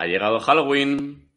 Ha llegado Halloween.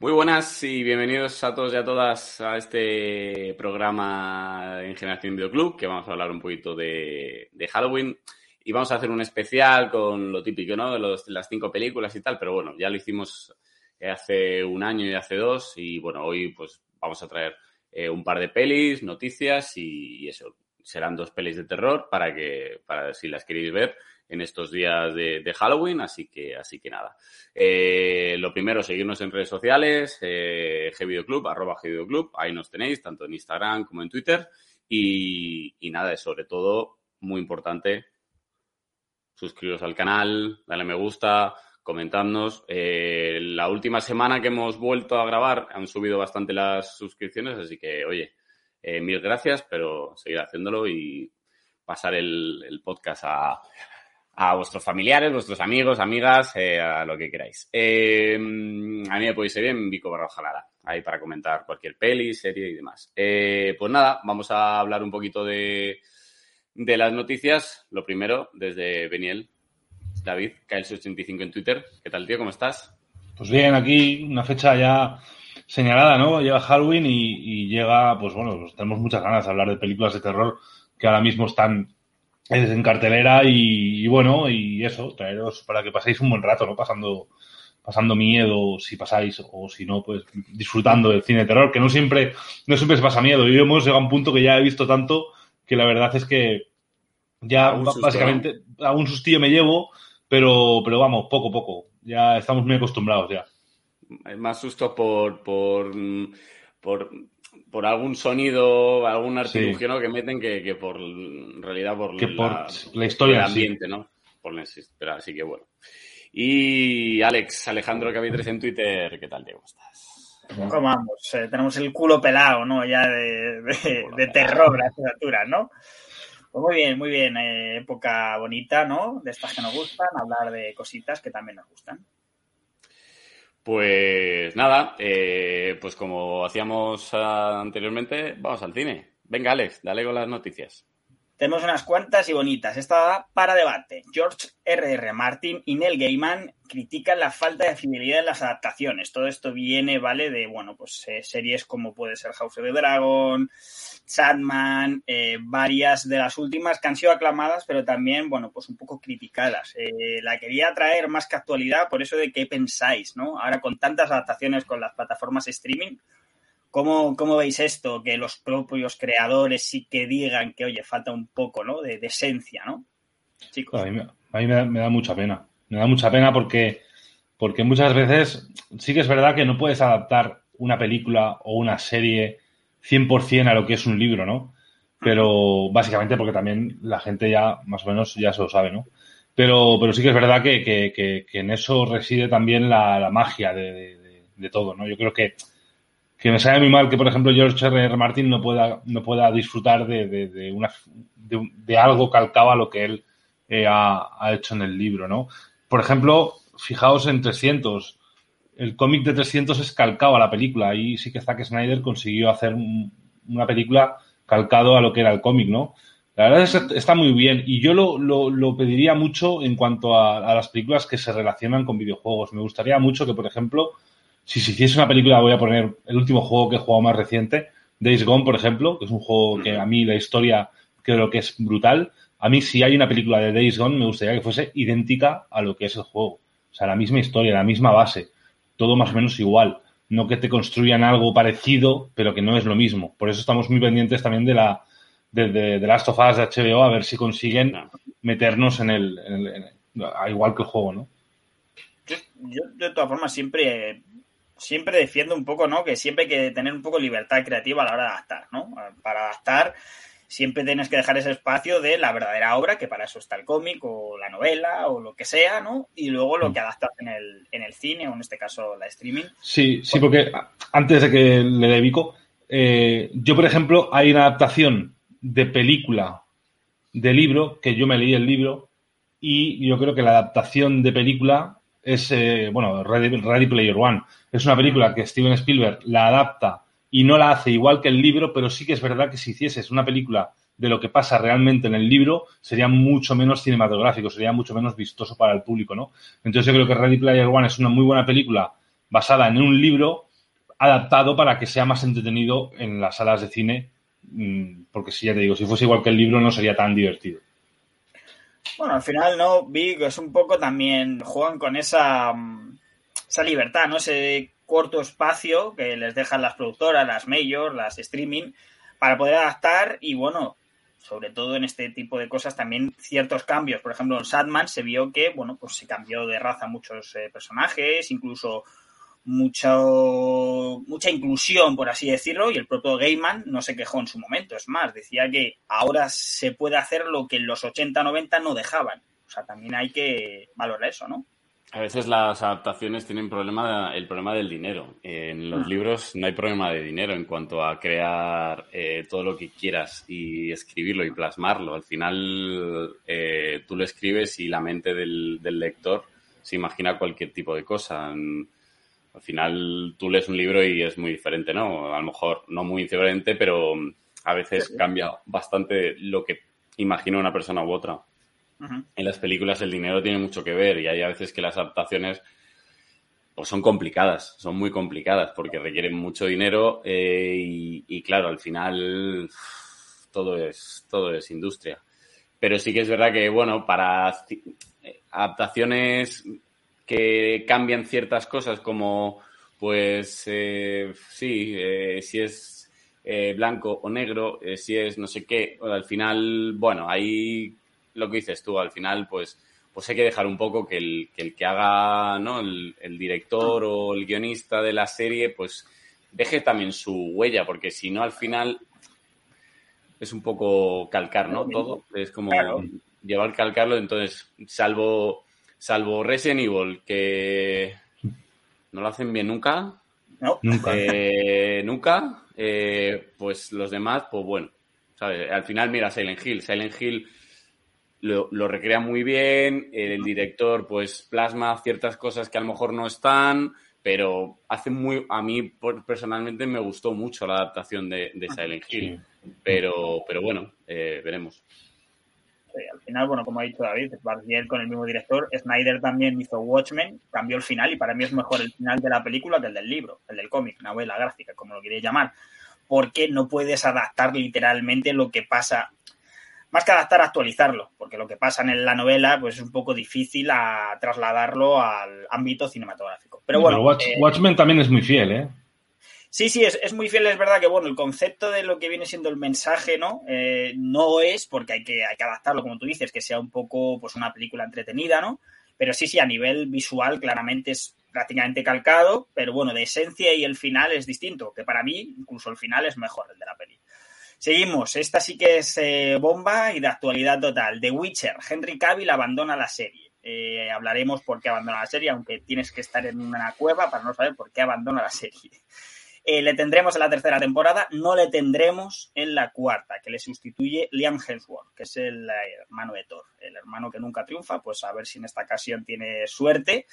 Muy buenas y bienvenidos a todos y a todas a este programa en Generación Videoclub, que vamos a hablar un poquito de, de Halloween y vamos a hacer un especial con lo típico, ¿no? De, los, las cinco películas y tal, pero bueno, ya lo hicimos hace un año y hace dos y bueno, hoy pues vamos a traer eh, un par de pelis, noticias y, eso. Serán dos pelis de terror para que, para si las queréis ver en estos días de, de Halloween, así que, así que nada. Eh, lo primero, seguirnos en redes sociales, eh, Gvideoclub, arroba Gvideoclub, ahí nos tenéis, tanto en Instagram como en Twitter. Y, y nada, sobre todo, muy importante, suscribiros al canal, dale me gusta, comentadnos. Eh, la última semana que hemos vuelto a grabar han subido bastante las suscripciones, así que, oye, eh, mil gracias, pero seguir haciéndolo y pasar el, podcast a, vuestros familiares, vuestros amigos, amigas, eh, a lo que queráis. A mí me podéis seguir en Vico Barra Jalada, ahí para comentar cualquier peli, serie y demás. Pues nada, vamos a hablar un poquito de, de las noticias. Lo primero, desde Beniel, David, KL85 en Twitter. ¿Qué tal, tío? ¿Cómo estás? Pues bien, aquí una fecha ya señalada, ¿no? Llega Halloween y, llega, pues bueno, pues tenemos muchas ganas de hablar de películas de terror que ahora mismo están en cartelera y, y, bueno, y eso, traeros para que paséis un buen rato, ¿no? Pasando, pasando miedo, si pasáis, o si no, pues disfrutando del cine de terror, que no siempre, no siempre se pasa miedo. Yo hemos llegado a un punto que ya he visto tanto que la verdad es que ya básicamente ¿no? a un sustillo me llevo, pero, pero vamos, poco a poco. Ya estamos muy acostumbrados ya. Es más susto por, por, por, por algún sonido, algún artilugio sí. que meten que, que, por en realidad por, que por la, historia. El ambiente, sí. ¿no? Por la, pero así que bueno. Y Alex, Alejandro Cavitres en Twitter, ¿qué tal, Diego? ¿Estás? ¿Cómo vamos? Eh, tenemos el culo pelado, ¿no? Ya de, de, de terror a esta altura, ¿no? Pues muy bien, muy bien. Eh, época bonita, ¿no? De estas que nos gustan, hablar de cositas que también nos gustan. Pues nada, eh, pues como hacíamos anteriormente, vamos al cine. Venga, Alex, dale con las noticias. Tenemos unas cuantas y bonitas. Esta va para debate. George R.R. R. Martin y Neil Gaiman critican la falta de fidelidad en las adaptaciones. Todo esto viene, ¿vale? De, bueno, pues eh, series como puede ser House of the Dragon, Sandman, eh, varias de las últimas que han sido aclamadas, pero también, bueno, pues un poco criticadas. Eh, la quería traer más que actualidad, por eso de qué pensáis, ¿no? Ahora con tantas adaptaciones con las plataformas streaming, ¿Cómo, ¿Cómo, veis esto? Que los propios creadores sí que digan que, oye, falta un poco, ¿no? De, de esencia, ¿no? Chicos. A mí, me, da, me, da, mucha pena. Me da mucha pena porque, porque muchas veces sí que es verdad que no puedes adaptar una película o una serie 100% a lo que es un libro, ¿no? Pero básicamente porque también la gente ya más o menos ya se lo sabe, ¿no? Pero, pero sí que es verdad que, que, que, que en eso reside también la, la magia de, de, de, todo, ¿no? Yo creo que que me sabe muy mal que, por ejemplo, George R. Martin no pueda, no pueda disfrutar de, de, de una, de, algo calcado a lo que él eh, ha, ha, hecho en el libro, ¿no? Por ejemplo, fijaos en 300. El cómic de 300 es calcado a la película. Ahí sí que Zack Snyder consiguió hacer un, una película calcado a lo que era el cómic, ¿no? La verdad es está muy bien. Y yo lo, lo, pediría mucho en cuanto a, las películas que se relacionan con videojuegos. Me gustaría mucho que, por ejemplo, si se hiciese una película, voy a poner el último juego que he jugado más reciente, Days Gone, por ejemplo, que es un juego que a mí la historia creo que es brutal. A mí, si hay una película de Days Gone, me gustaría que fuese idéntica a lo que es el juego. O sea, la misma historia, la misma base, todo más o menos igual. No que te construyan algo parecido, pero que no es lo mismo. Por eso estamos muy pendientes también de la de, de, de Last of Us de HBO, a ver si consiguen meternos en el, en el, en el igual que el juego, ¿no? Yo, yo, de todas formas, siempre siempre defiendo un poco, ¿no? Que siempre hay que tener un poco libertad creativa a la hora de adaptar, ¿no? Para adaptar siempre tienes que dejar ese espacio de la verdadera obra, que para eso está el cómic o la novela o lo que sea, ¿no? Y luego lo que adaptas en el, en el cine o en este caso la streaming. Sí, sí, porque antes de que le dé Vico, eh, yo, por ejemplo, hay una adaptación de película de libro, que yo me leí el libro, y yo creo que la adaptación de película es, eh, bueno, Ready, Player One. Es una película que Steven Spielberg la adapta y no la hace igual que el libro, pero sí que es verdad que si hicieses una película de lo que pasa realmente en el libro, sería mucho menos cinematográfico, sería mucho menos vistoso para el público, ¿no? Entonces yo creo que Ready Player One es una muy buena película basada en un libro adaptado para que sea más entretenido en las salas de cine, mm, porque si ya te digo, si fuese igual que el libro no sería tan divertido. Bueno, al final, ¿no? Vi que es un poco también juegan con esa, mm, esa libertad, ¿no? Ese corto espacio que les dejan las productoras, las majors, las streaming, para poder adaptar y, bueno, sobre todo en este tipo de cosas también ciertos cambios. Por ejemplo, en Sadman se vio que, bueno, pues se cambió de raza muchos eh, personajes, incluso mucho, mucha inclusión, por así decirlo, y el propio Gaiman no se quejó en su momento. Es más, decía que ahora se puede hacer lo que en los 80-90 no dejaban. O sea, también hay que valorar eso, ¿no? A veces las adaptaciones tienen problema, el problema del dinero. En los ah. libros no hay problema de dinero en cuanto a crear eh, todo lo que quieras y escribirlo y plasmarlo. Al final eh, tú lo escribes y la mente del, del lector se imagina cualquier tipo de cosa al final tú lees un libro y es muy diferente, ¿no? A lo mejor no muy diferente, pero a veces cambia bastante lo que imagina una persona u otra. En las películas el dinero tiene mucho que ver y hay a veces que las adaptaciones pues son complicadas, son muy complicadas porque requieren mucho dinero eh, y, y, claro, al final todo es, todo es industria. Pero sí que es verdad que, bueno, para adaptaciones que cambian ciertas cosas como, pues, eh, sí, eh, si es eh, blanco o negro, si es no sé qué, al final, bueno, ahí lo que dices tú, al final, pues, pues hay que dejar un poco que el que, el que haga, ¿no? El, el director o el guionista de la serie, pues, deje también su huella, porque si no, al final es un poco calcar, ¿no? Todo es como llevar calcarlo, entonces, salvo Salvo Resident Evil, que no lo hacen bien nunca. No. Nunca. Eh, nunca. Eh, pues los demás, pues bueno. ¿sabes? Al final, mira, Silent Hill. Silent Hill lo, lo, recrea muy bien. El director, pues, plasma ciertas cosas que a lo mejor no están. Pero hace muy. A mí, personalmente, me gustó mucho la adaptación de, de Silent Hill. Pero, pero bueno, eh, veremos al final, bueno, como ha dicho David, bien con el mismo director. Snyder también hizo Watchmen, cambió el final y para mí es mejor el final de la película que el del libro, el del cómic, novela gráfica, como lo queréis llamar. Porque no puedes adaptar literalmente lo que pasa más que adaptar, actualizarlo, porque lo que pasa en la novela pues es un poco difícil a trasladarlo al ámbito cinematográfico. Pero bueno, eh, Watchmen también es muy fiel, ¿eh? Sí, sí, es, es, muy fiel, es verdad que bueno, el concepto de lo que viene siendo el mensaje, ¿no? Eh, no es, porque hay que, hay que adaptarlo, como tú dices, que sea un poco pues una película entretenida, ¿no? Pero sí, sí, a nivel visual claramente es prácticamente calcado, pero bueno, de esencia y el final es distinto, que para mí incluso el final es mejor el de la peli. Seguimos, esta sí que es eh, bomba y de actualidad total. The Witcher, Henry Cavill abandona la serie. Eh, hablaremos por qué abandona la serie, aunque tienes que estar en una cueva para no saber por qué abandona la serie. Eh, le tendremos en la tercera temporada, no le tendremos en la cuarta, que le sustituye Liam Hemsworth, que es el hermano de Thor, el hermano que nunca triunfa, pues a ver si en esta ocasión tiene suerte.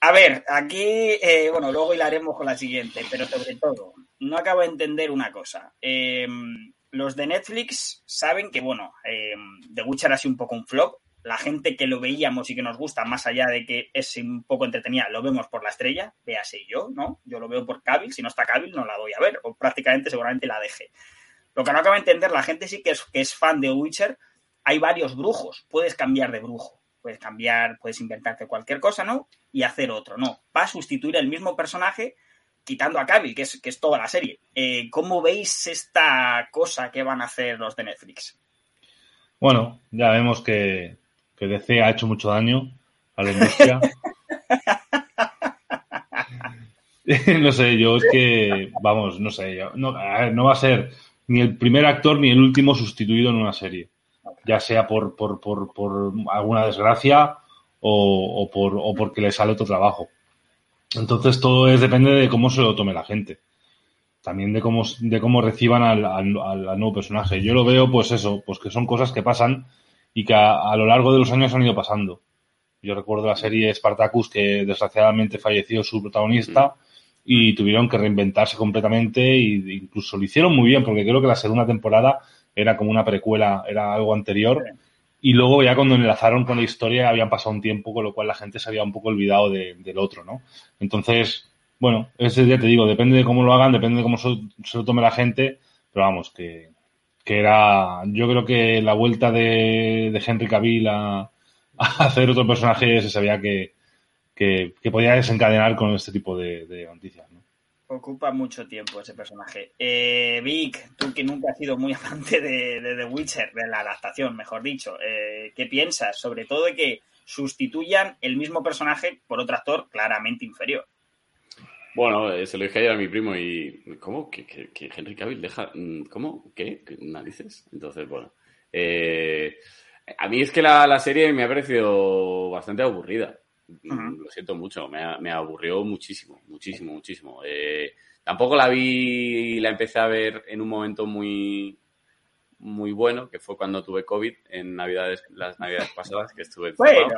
A ver, aquí, eh, bueno, luego hilaremos con la siguiente, pero sobre todo, no acabo de entender una cosa. Em, los de Netflix saben que, bueno, em, The Witcher ha sido un poco un flop, la gente que lo veíamos y que nos gusta, más allá de que es un poco entretenida, lo vemos por la estrella, véase yo, ¿no? Yo lo veo por Cavill, si no está Cavill no la voy a ver, o prácticamente seguramente la deje. Lo que no acaba de entender, la gente sí que es, que es fan de Witcher, hay varios brujos, puedes cambiar de brujo, puedes cambiar, puedes inventarte cualquier cosa, ¿no? Y hacer otro, no. Va a sustituir el mismo personaje quitando a Cavill, que es, que es toda la serie. Eh, ¿Cómo veis esta cosa que van a hacer los de Netflix? Bueno, ya vemos que que DC ha hecho mucho daño a la industria. no sé, yo es que, vamos, no sé, no, no, va a ser ni el primer actor ni el último sustituido en una serie, ya sea por, por, por, por alguna desgracia o, o, por, o porque le sale otro trabajo. Entonces todo es, depende de cómo se lo tome la gente. También de cómo, de cómo reciban al, al, al nuevo personaje. Yo lo veo, pues eso, pues que son cosas que pasan y que a, lo largo de los años han ido pasando. Yo recuerdo la serie Spartacus que desgraciadamente falleció su protagonista y tuvieron que reinventarse completamente e incluso lo hicieron muy bien porque creo que la segunda temporada era como una precuela, era algo anterior. Y luego ya cuando enlazaron con la historia habían pasado un tiempo, con lo cual la gente se había un poco olvidado del otro, ¿no? Entonces, bueno, ese día te digo, depende de cómo lo hagan, depende de cómo se, lo tome la gente, pero vamos, que, que era, yo creo que la vuelta de, de Henry Cavill a, hacer otro personaje se sabía que, que, podía desencadenar con este tipo de, noticias. ¿no? Ocupa mucho tiempo ese personaje. Eh, Vic, tú que nunca has sido muy amante de, The Witcher, de la adaptación, mejor dicho, eh, ¿qué piensas? Sobre todo de que sustituyan el mismo personaje por otro actor claramente inferior. Bueno, eh, se lo dije ayer a mi primo y. ¿Cómo? ¿Que, que, Henry Cavill deja.? Mm, ¿Cómo? ¿Qué? ¿Qué narices? Entonces, bueno. Eh, a mí es que la, serie me ha parecido bastante aburrida. Lo siento mucho, me, me, aburrió muchísimo, muchísimo, muchísimo. Eh, tampoco la vi y la empecé a ver en un momento muy, muy bueno, que fue cuando tuve COVID en navidades, las navidades pasadas, que estuve bueno.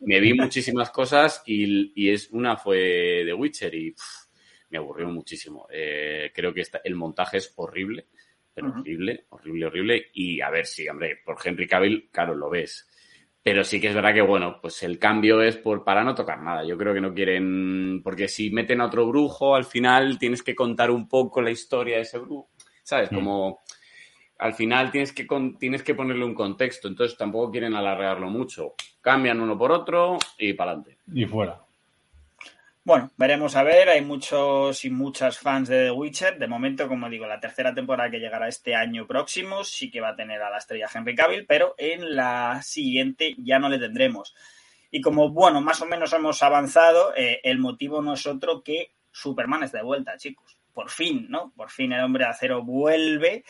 me vi muchísimas cosas y, es una fue The Witcher y me aburrió muchísimo. Eh, creo que el montaje es horrible pero horrible, horrible, horrible. Y a ver si, hombre, por Henry Cavill, claro, lo ves. Pero sí que es verdad que, bueno, pues el cambio es por para no tocar nada. Yo creo que no quieren. Porque si meten a otro brujo, al final tienes que contar un poco la historia de ese brujo. ¿Sabes? Mm. Como. Al final tienes que, tienes que ponerle un contexto. Entonces tampoco quieren alargarlo mucho. Cambian uno por otro y para adelante. Y fuera. Bueno, veremos a ver. Hay muchos y muchas fans de The Witcher. De momento, como digo, la tercera temporada que llegará este año próximo sí que va a tener a la estrella Henry Cavill, pero en la siguiente ya no le tendremos. Y como, bueno, más o menos hemos avanzado, eh, el motivo no es otro que Superman es de vuelta, chicos. Por fin, ¿no? Por fin el hombre de acero vuelve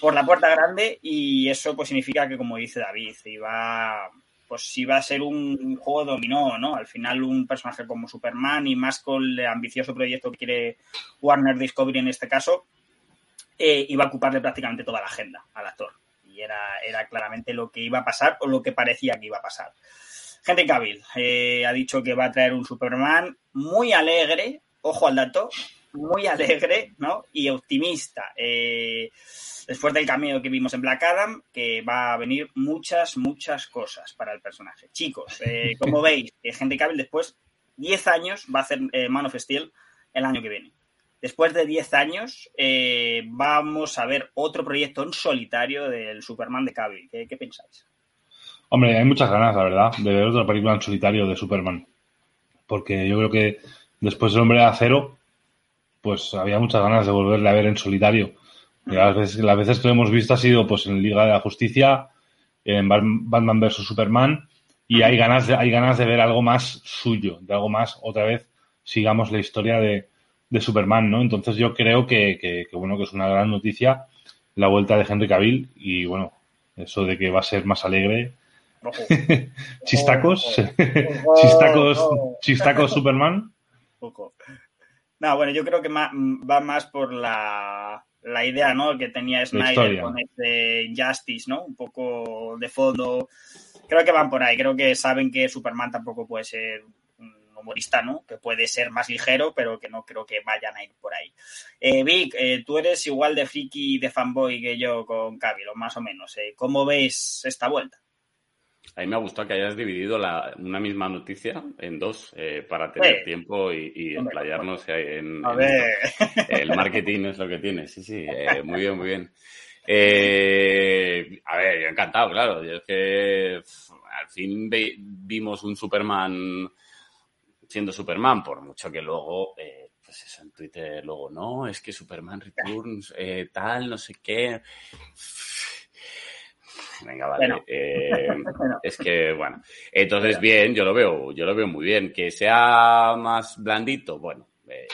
por la puerta grande y eso pues significa que, como dice David, iba pues si va a ser un juego dominó, ¿no? Al final un personaje como Superman y más con el ambicioso proyecto que quiere Warner Discovery en este caso, eh, iba a ocuparle prácticamente toda la agenda al actor. Y era, era claramente lo que iba a pasar o lo que parecía que iba a pasar. Henry Cavill eh, ha dicho que va a traer un Superman muy alegre, ojo al dato, muy alegre, ¿no? Y optimista. Eh, después del cameo que vimos en Black Adam, que va a venir muchas, muchas cosas para el personaje. Chicos, eh, como veis, eh, Henry Cavill después, 10 años, va a hacer eh, Man of Steel el año que viene. Después de 10 años, vamos a ver otro proyecto en solitario del Superman de Cavill. ¿Qué, pensáis? Hombre, hay muchas ganas, la verdad, de ver otra película en solitario de Superman. Porque yo creo que después del Hombre de Acero, pues había muchas ganas de volverle a ver en solitario las veces, las veces que lo hemos visto ha sido pues en Liga de la Justicia, en Batman vs Superman, y hay ganas de, hay ganas de ver algo más suyo, de algo más, otra vez, sigamos la historia de, Superman, ¿no? Entonces yo creo que, bueno, que es una gran noticia la vuelta de Henry Cavill y bueno, eso de que va a ser más alegre. chistacos, chistacos, chistacos Superman. No, bueno, yo creo que va más por la la idea ¿no? que tenía Snyder con este Justice, ¿no? Un poco de fondo. Creo que van por ahí. Creo que saben que Superman tampoco puede ser un humorista, ¿no? Que puede ser más ligero, pero que no creo que vayan a ir por ahí. Eh, Vic, eh, tú eres igual de friki de fanboy que yo con Cavill, más o menos. ¿eh? ¿Cómo ves esta vuelta? A mí me ha gustado que hayas dividido la, una misma noticia en dos eh, para tener tiempo y, y emplayarnos en, el marketing es lo que tiene. Sí, sí, eh, muy bien, muy bien. Eh, a ver, yo encantado, claro. Yo es que al fin vimos un Superman siendo Superman, por mucho que luego, pues eso en Twitter, luego no, es que Superman Returns, tal, no sé qué Venga, vale. Eh, es que, bueno. Entonces, bien, yo lo veo, yo lo veo muy bien. Que sea más blandito, bueno. Eh,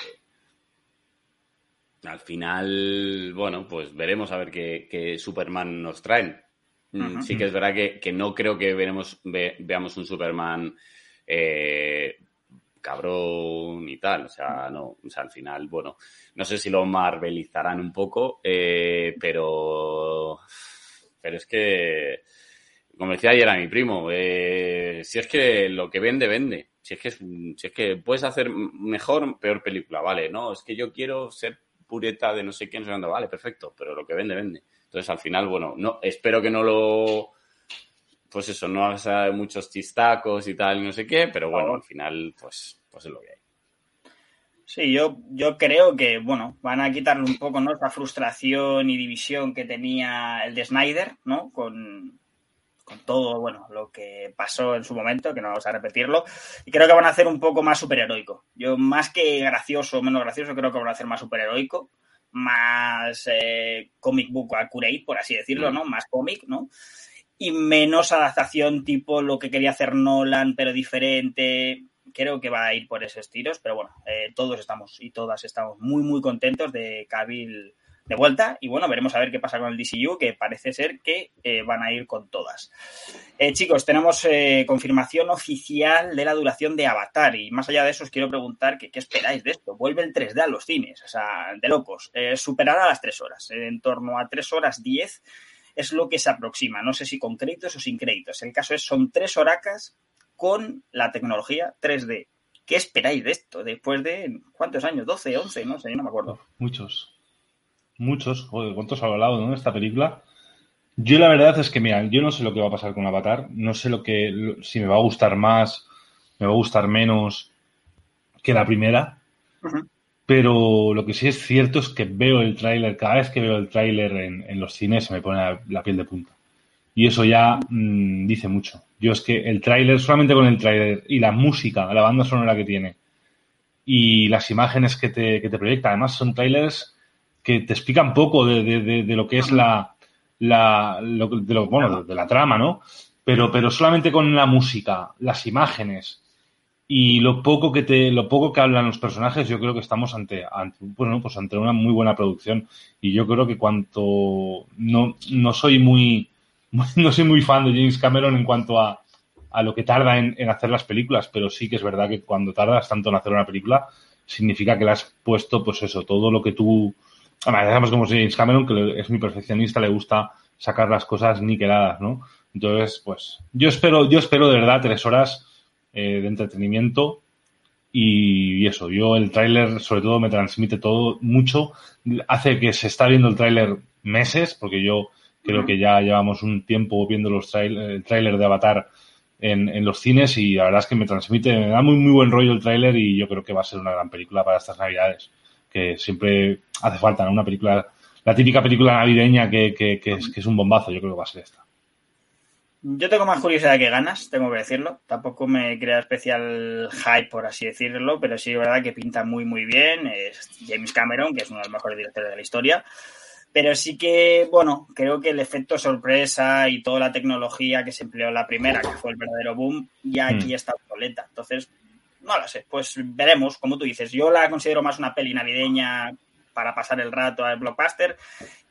al final, bueno, pues veremos a ver qué, Superman nos traen. Mm, sí que es verdad que, no creo que veremos, veamos un Superman eh, cabrón y tal. O sea, no, o sea, al final, bueno, no sé si lo marvelizarán un poco, pero pero es que como decía ayer a mi primo, eh, si es que lo que vende, vende. Si es que, si es que puedes hacer mejor, peor película, vale, no, es que yo quiero ser pureta de no sé quién, no vale, perfecto, pero lo que vende, vende. Entonces, al final, bueno, no, espero que no lo, pues eso, no hagas muchos chistacos y tal, no sé qué, pero bueno, al final, pues, pues es lo que hay. Sí, yo, yo creo que, bueno, van a quitarle un poco, ¿no? Esa frustración y división que tenía el de Snyder, ¿no? Con, con todo, bueno, lo que pasó en su momento, que no vamos a repetirlo, y creo que van a hacer un poco más superheroico. Yo, más que gracioso o menos gracioso, creo que van a hacer más superheroico, más eh, comic book accurate, por así decirlo, ¿no? Más cómic, ¿no? Y menos adaptación tipo lo que quería hacer Nolan, pero diferente creo que va a ir por esos tiros, pero bueno, eh, todos estamos y todas estamos muy, muy contentos de Cavill de vuelta y bueno, veremos a ver qué pasa con el DCU, que parece ser que eh, van a ir con todas. Eh, chicos, tenemos confirmación oficial de la duración de Avatar y más allá de eso os quiero preguntar que, qué esperáis de esto. Vuelve el 3D a los cines, o sea, de locos. superará las 3 horas, en torno a 3 horas 10 es lo que se aproxima. No sé si con créditos o sin créditos. El caso es, son 3 horacas con la tecnología 3D. ¿Qué esperáis de esto después de cuántos años? ¿12, 11? No sé, no me acuerdo. Muchos. Muchos. Joder, ¿cuántos ha hablado de esta película? Yo la verdad es que, mira, yo no sé lo que va a pasar con Avatar. No sé lo que, si me va a gustar más, me va a gustar menos que la primera. Pero lo que sí es cierto es que veo el tráiler, cada vez que veo el tráiler en, los cines se me pone la, piel de punta. Y eso ya mm, dice mucho. Yo es que el tráiler, solamente con el tráiler y la música, la banda sonora que tiene y las imágenes que te, que te proyecta, además son trailers que te explican poco de, de, lo que es la, la lo, bueno, de, la trama, ¿no? Pero, pero solamente con la música, las imágenes y lo poco que te, lo poco que hablan los personajes, yo creo que estamos ante, ante, bueno, pues ante una muy buena producción. Y yo creo que cuanto no, no soy muy no soy muy fan de James Cameron en cuanto a, a lo que tarda en, hacer las películas, pero sí que es verdad que cuando tardas tanto en hacer una película, significa que le has puesto, pues eso, todo lo que tú. Además, como James Cameron, que es muy perfeccionista, le gusta sacar las cosas niqueladas, ¿no? Entonces, pues, yo espero, yo espero de verdad tres horas eh, de entretenimiento y, eso, yo el tráiler sobre todo me transmite todo mucho, hace que se está viendo el tráiler meses, porque yo Creo que ya llevamos un tiempo viendo los el tráiler de Avatar en, los cines y la verdad es que me transmite, me da muy, muy buen rollo el tráiler y yo creo que va a ser una gran película para estas navidades, que siempre hace falta, ¿no? Una película, la típica película navideña que, que, que, es, que es un bombazo, yo creo que va a ser esta. Yo tengo más curiosidad que ganas, tengo que decirlo. Tampoco me crea especial hype, por así decirlo, pero sí es verdad que pinta muy, muy bien. Es James Cameron, que es uno de los mejores directores de la historia. Pero sí que, bueno, creo que el efecto sorpresa y toda la tecnología que se empleó en la primera, que fue el verdadero boom, ya aquí hmm. está obsoleta. Entonces, no lo sé, pues veremos, como tú dices. Yo la considero más una peli navideña para pasar el rato al blockbuster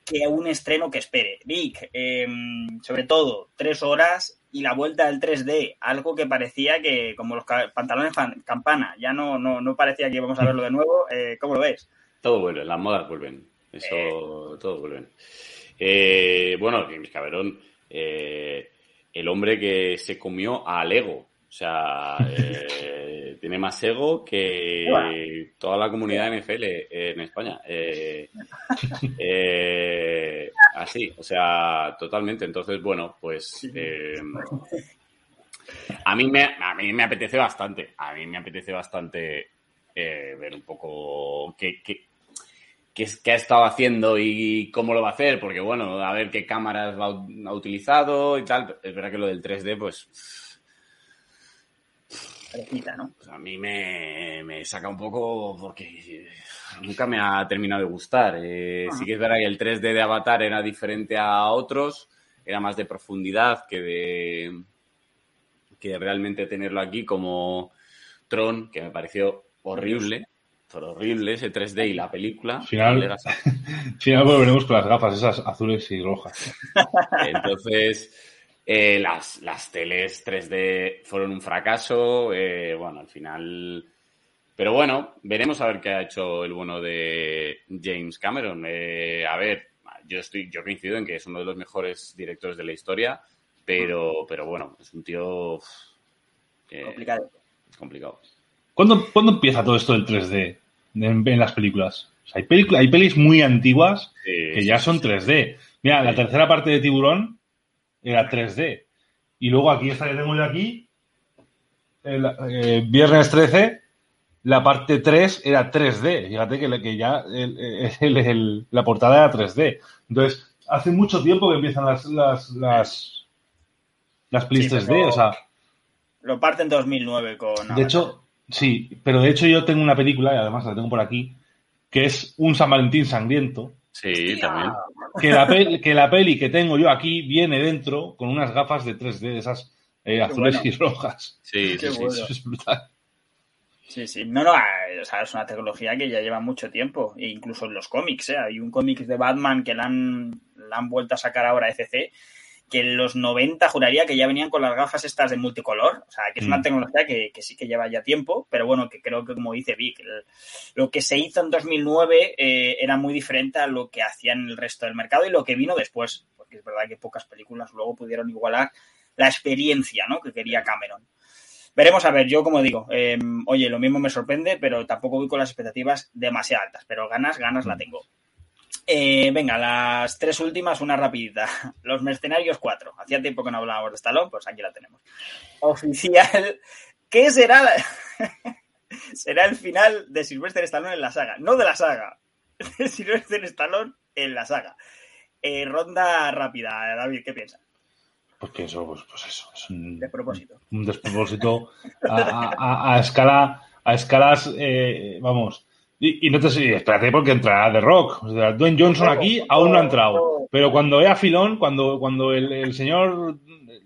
que un estreno que espere. Vic, em, sobre todo, tres horas y la vuelta del 3D, algo que parecía que, como los pantalones campana, ya no, no, no parecía que íbamos a verlo de nuevo. Eh, ¿Cómo lo ves? Todo vuelve, las modas vuelven. Eso, eh. todo vuelve. Eh, bueno, James Cameron, eh, el hombre que se comió al ego. O sea, eh, tiene más ego que toda la comunidad NFL en España. así, o sea, totalmente. Entonces, bueno, pues a mí me, a mí me apetece bastante. A mí me apetece bastante ver un poco qué, qué, qué, ha estado haciendo y cómo lo va a hacer, porque bueno, a ver qué cámaras ha utilizado y tal. Es verdad que lo del 3D, pues. ¿no? Pues a mí me, saca un poco porque nunca me ha terminado de gustar. Eh, sí que es verdad que el 3D de Avatar era diferente a otros, era más de profundidad que de que realmente tenerlo aquí como Tron, que me pareció horrible horrible ese 3D y la película. Al final, final volveremos con las gafas esas azules y rojas. Entonces, eh, las, las teles 3D fueron un fracaso. Eh, bueno, al final... Pero bueno, veremos a ver qué ha hecho el bueno de James Cameron. Eh, a ver, yo estoy, yo coincido en que es uno de los mejores directores de la historia. Pero, pero bueno, es un tío que Complicado. complicado. ¿Cuándo, cuándo empieza todo esto del 3D en, en las películas? O sea, hay, hay pelis muy antiguas Sí, que ya son sí. 3D. Mira, la tercera parte de Tiburón era 3D. Y luego aquí, esta que tengo yo aquí, el, eh, Viernes 13, la parte 3 era 3D. Fíjate que, ya el- el- el- la portada era 3D. Entonces, hace mucho tiempo que empiezan las, las, las, las pelis Sí, 3D. pero- O sea, Lo parte en 2009 con... de hecho, sí, pero de hecho yo tengo una película, y además la tengo por aquí, que es un San Valentín sangriento, Sí, también. que la, peli, que la peli que tengo yo aquí viene dentro con unas gafas de 3D, de esas eh, azules bueno. y rojas. Sí, Qué sí, sí. bueno. Eso es brutal. Sí, sí. No, no, eh, o sea, es una tecnología que ya lleva mucho tiempo, e incluso en los cómics, ¿eh? Hay un cómic de Batman que la han, la han vuelto a sacar ahora ECC, que en los 90 juraría que ya venían con las gafas estas de multicolor, o sea, que es una Mm. tecnología que, que sí que lleva ya tiempo, pero bueno, que creo que como dice Vic, el- lo que se hizo en 2009 eh, era muy diferente a lo que hacían el resto del mercado y lo que vino después, porque es verdad que pocas películas luego pudieron igualar la experiencia ¿no? que quería Cameron. Veremos a ver, yo como digo, eh, oye, lo mismo me sorprende, pero tampoco voy con las expectativas demasiado altas, pero ganas, ganas la tengo. Eh, venga, las tres últimas, una rapidita. Los Mercenarios 4. Hacía tiempo que no hablábamos de Stallone, pues aquí la tenemos. Oficial. ¿Qué será? la- será el final de Sylvester Stallone en la saga. No de la saga. De Sylvester Stallone en la saga. Eh, ronda rápida, David, ¿qué piensas? Pues que eso, pues, pues eso, es un, De propósito. un despropósito a, a- a- a escala, a escalas, eh, vamos. Y, y no te sé, espérate porque entrará The Rock. O sea, Dwayne Johnson aquí aún no ha entrado. Pero cuando vea a Filón, cuando, cuando el, el señor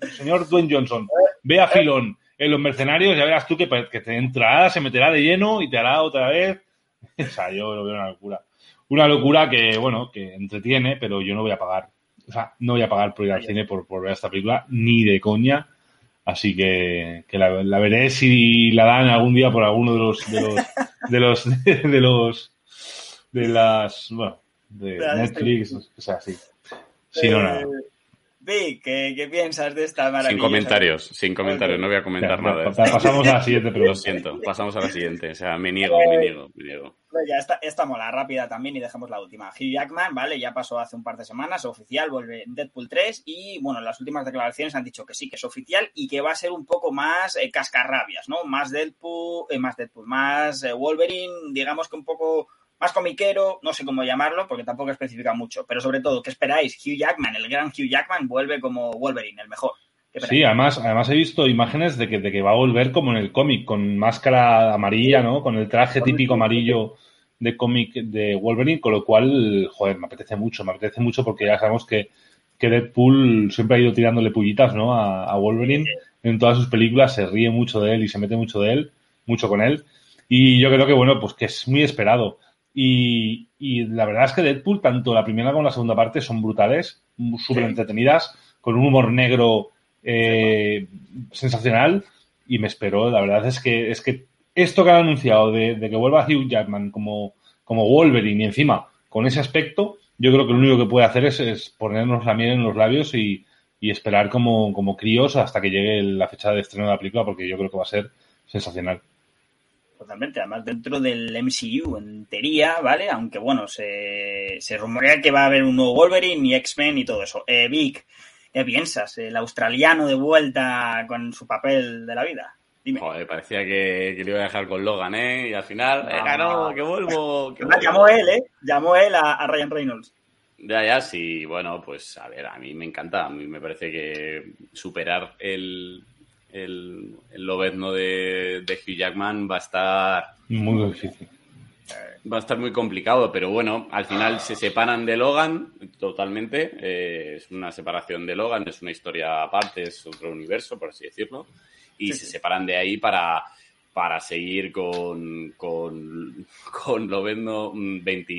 el señor Dwayne Johnson vea a Filón en los mercenarios, ya verás tú que, que te entrará, se meterá de lleno y te hará otra vez. O sea, yo lo veo una locura. Una locura que, bueno, que entretiene, pero yo no voy a pagar. O sea, no voy a pagar por ir al cine por, por ver esta película, ni de coña. Así que, que la, la veré si la dan algún día por alguno de los de los de los de, los de las bueno de las Netflix, o sea, sí. Si no, nada. Eh, Vic, ¿qué, qué piensas de esta maravilla? Sin comentarios, sin comentarios, no voy a comentar Ya, nada. esto. pasamos a la siguiente Lo pregunta. siento, pasamos a la siguiente. O sea, me niego, me niego, me niego. Venga, esta, esta mola, rápida también y dejamos la última. Hugh Jackman, vale, ya pasó hace un par de semanas, oficial, vuelve en Deadpool 3 y bueno, las últimas declaraciones han dicho que sí, que es oficial y que va a ser un poco más eh, cascarrabias, ¿no? Más Deadpool, eh, más Deadpool, más eh, Wolverine, digamos que un poco más comiquero, no sé cómo llamarlo, porque tampoco especifica mucho, pero sobre todo, ¿qué esperáis? Hugh Jackman, el gran Hugh Jackman, vuelve como Wolverine, el mejor. Sí, además, además he visto imágenes de que, de que va a volver como en el cómic, con máscara amarilla, ¿no? Con el traje típico amarillo de cómic de Wolverine, con lo cual, joder, me apetece mucho, me apetece mucho porque ya sabemos que, que Deadpool siempre ha ido tirándole pullitas, ¿no? A, a Wolverine en todas sus películas, se ríe mucho de él y se mete mucho de él, mucho con él. Y yo creo que, bueno, pues que es muy esperado. Y, y la verdad es que Deadpool, tanto la primera como la segunda parte, son brutales, súper entretenidas, con un humor negro eh, sensacional. Y me espero, la verdad es que es que esto que han anunciado de, de que vuelva Hugh Jackman como, como Wolverine y encima con ese aspecto, yo creo que lo único que puede hacer es, es ponernos la miel en los labios y, y esperar como, como críos hasta que llegue la fecha de estreno de la película, porque yo creo que va a ser sensacional. Totalmente, además dentro del MCU, en teoría, ¿vale? Aunque bueno, se, se rumorea que va a haber un nuevo Wolverine y X-Men y todo eso. Eh, Vic, ¿qué piensas? El australiano de vuelta con su papel de la vida. Dime. Joder, parecía que, que le iba a dejar con Logan, ¿eh? Y al final, venga, no, que vuelvo. Que Además, vuelvo. llamó él, ¿eh? Llamó él a, a Ryan Reynolds. Ya, ya, sí. Bueno, pues a ver, a mí me encanta. A mí me parece que superar el, el, el lobezno de, de Hugh Jackman va a estar Muy difícil. va a estar muy complicado, pero bueno, al final se separan de Logan totalmente. eh, es una separación de Logan, es una historia aparte, es otro universo, por así decirlo. Y Sí, se sí. separan de ahí para, para seguir con, con, con Lobezno mm, 20,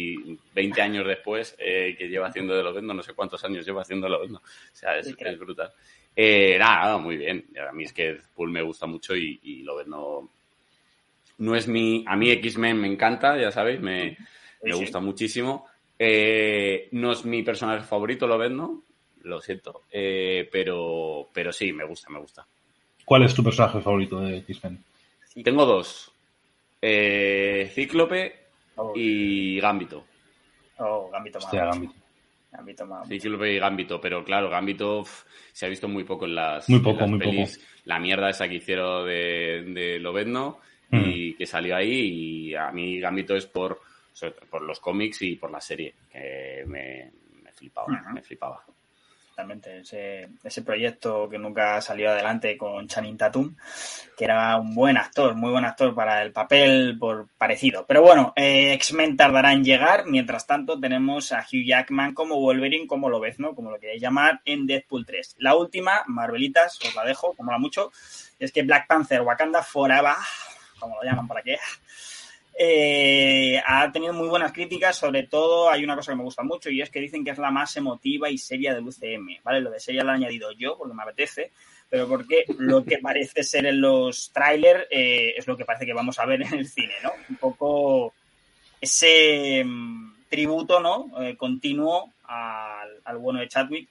20 años después, eh, que lleva haciendo de Lobezno, no sé cuántos años lleva haciendo de Lobezno. O sea, es, Sí, creo. es brutal. Eh, nada, nada, muy bien. A mí es que Pool me gusta mucho y, y Lobezno no es mi... A mí X-Men me encanta, ya sabéis, me, me sí. gusta muchísimo. Eh, no es mi personaje favorito, Lobezno. lo siento. Eh, pero, pero sí, me gusta, me gusta. ¿Cuál es tu personaje favorito de X-Men? Tengo dos. Eh, Cíclope oh. y Gambito. Oh, Gambito Hostia, Gambito. Gambito más. Cíclope y Gambito, pero claro, Gambito se ha visto muy poco en las, muy poco, en muy pelis. Poco. La mierda esa que hicieron de, de Lobezno mm. y que salió ahí y a mí Gambito es por, por los cómics y por la serie, que me, me flipaba, uh -huh. me flipaba ese, ese, proyecto que nunca salió adelante con Channing Tatum, que era un buen actor, muy buen actor para el papel por parecido. Pero bueno, eh, X-Men tardará en llegar, mientras tanto tenemos a Hugh Jackman como Wolverine, como lo ves, ¿no? Como lo queréis llamar, en Deadpool 3. La última, Marvelitas, os la dejo, como la mucho, es que Black Panther Wakanda Forever, como lo llaman por aquí, eh, ha tenido muy buenas críticas, sobre todo hay una cosa que me gusta mucho y es que dicen que es la más emotiva y seria del UCM, ¿vale? Lo de seria lo he añadido yo porque me apetece, pero porque lo que parece ser en los trailers eh, es lo que parece que vamos a ver en el cine, ¿no? Un poco ese um, tributo, ¿no? Eh, continuo al, al bueno de Chadwick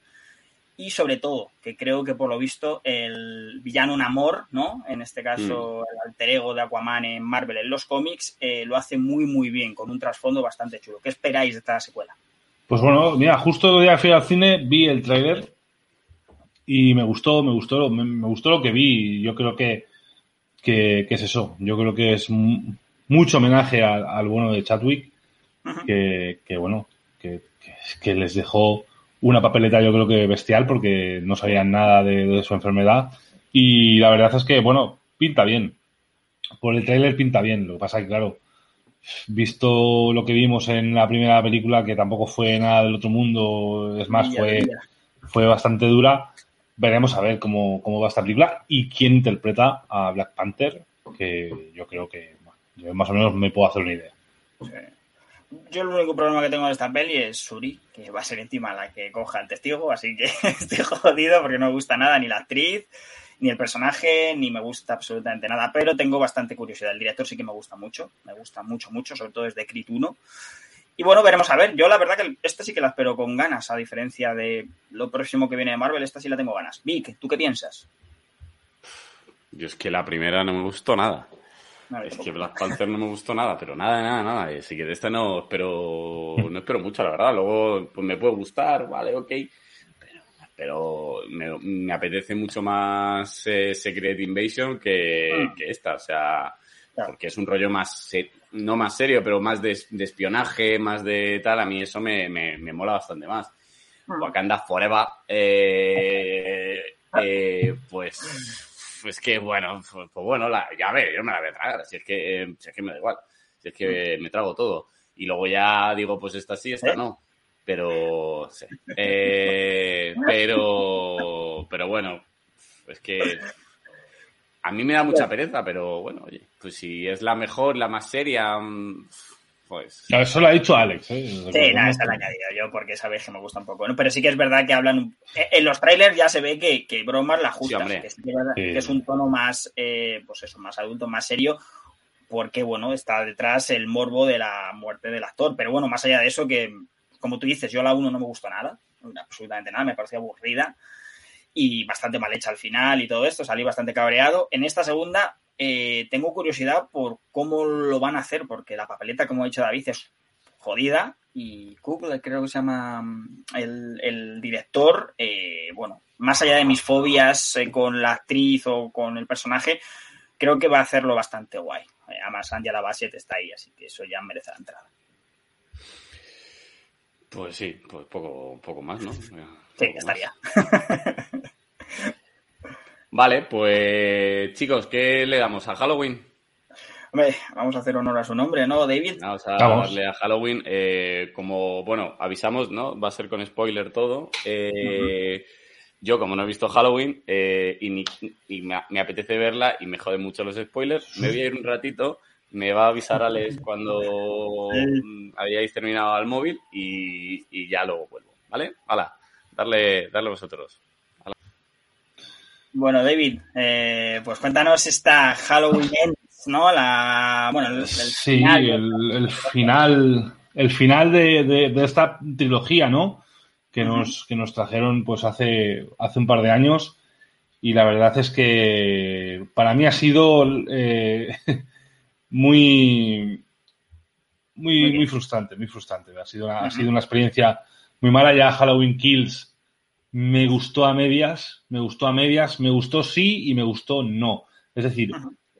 y sobre todo, que creo que por lo visto el villano Namor, ¿no? En este caso, mm. el alter ego de Aquaman en Marvel en los cómics, eh, lo hace muy, muy bien, con un trasfondo bastante chulo. ¿Qué esperáis de esta secuela? Pues bueno, mira, justo el día que fui al cine vi el tráiler y me gustó, me gustó, me, me, gustó lo que vi. Yo creo que, que, que, es eso. Yo creo que es mucho homenaje al, al bueno de Chadwick, uh -huh. que, que, bueno, que, que les dejó una papeleta yo creo que bestial porque no sabían nada de, de, su enfermedad y la verdad es que, bueno, pinta bien. Por el tráiler pinta bien, lo que pasa es que, claro, visto lo que vimos en la primera película, que tampoco fue nada del otro mundo, es más, fue, fue bastante dura, veremos a ver cómo, cómo va esta película y quién interpreta a Black Panther, que yo creo que bueno, yo más o menos me puedo hacer una idea. Sí yo el único problema que tengo de esta peli es Suri, que va a ser encima la que coja el testigo, así que estoy jodido porque no me gusta nada ni la actriz, ni el personaje, ni me gusta absolutamente nada, pero tengo bastante curiosidad. El director sí que me gusta mucho, me gusta mucho, mucho, sobre todo desde Crit 1. Y bueno, veremos a ver. Yo la verdad que esta sí que la espero con ganas, a diferencia de lo próximo que viene de Marvel, esta sí la tengo ganas. Vic, ¿tú qué piensas? Yo es que la primera no me gustó nada. Es que Black Panther no me gustó nada, pero nada, nada, nada. Así que de esta no espero, no espero mucho, la verdad. Luego, pues me puede gustar, vale, ok. Pero, pero me, me apetece mucho más eh, Secret Invasion que, ah. que, esta. O sea, claro. porque es un rollo más, no más serio, pero más de, de espionaje, más de tal. A mí eso me, me, me mola bastante más. Ah. Wakanda Forever, eh, eh, pues pues que bueno, pues, pues bueno, la, ya ver, yo me la voy a tragar, si es que, eh, si es que me da igual, si es que me trago todo. Y luego ya digo, pues esta sí, esta ¿Eh? no. Pero, sí. eh, pero, pero bueno, es que a mí me da mucha pereza, pero bueno, oye, pues si es la mejor, la más seria, pues... No, eso lo ha dicho Alex. ¿eh? Sí, nada, esa la he añadido yo porque sabéis que me gusta un poco. ¿no? Pero sí que es verdad que hablan... En los trailers ya se ve que, que bromas la justas, sí, que, es, que, es, un tono más, eh, pues eso, más adulto, más serio, porque, bueno, está detrás el morbo de la muerte del actor. Pero bueno, más allá de eso, que, como tú dices, yo la 1 no me gustó nada, absolutamente nada, me parecía aburrida y bastante mal hecha al final y todo esto, salí bastante cabreado. En esta segunda eh, tengo curiosidad por cómo lo van a hacer, porque la papeleta, como ha dicho David, es jodida y Cook, creo que se llama mm, el, el director, eh, bueno, más allá de mis fobias eh, con la actriz o con el personaje, creo que va a hacerlo bastante guay. Además, Angela Bassett está ahí, así que eso ya merece la entrada. Pues sí, pues poco, poco más, ¿no? Sí, ya estaría. Vale, pues chicos, ¿qué le damos a Halloween? Hombre, vamos a hacer honor a su nombre, ¿no, David? Vamos a vamos. darle a Halloween. Eh, como, bueno, avisamos, ¿no? Va a ser con spoiler todo. Eh, uh -huh. Yo, como no he visto Halloween eh, y, ni, y me, me, apetece verla y me joden mucho los spoilers, me voy a ir un ratito. Me va a avisar Alex cuando sí. hayáis terminado al móvil y, y, ya luego vuelvo, ¿vale? Hala, darle, darle vosotros. Bueno, David, eh, pues cuéntanos esta Halloween Ends, ¿no? La, bueno, el, el sí, final, el, el, final, el final de, de, de, esta trilogía, ¿no? que nos, que nos trajeron pues hace, hace un par de años y la verdad es que para mí ha sido eh, muy, muy, muy frustrante, muy frustrante. Ha sido, una, ha sido una experiencia muy mala. Ya Halloween Kills me gustó a medias, me gustó a medias, me gustó sí y me gustó no. Es decir,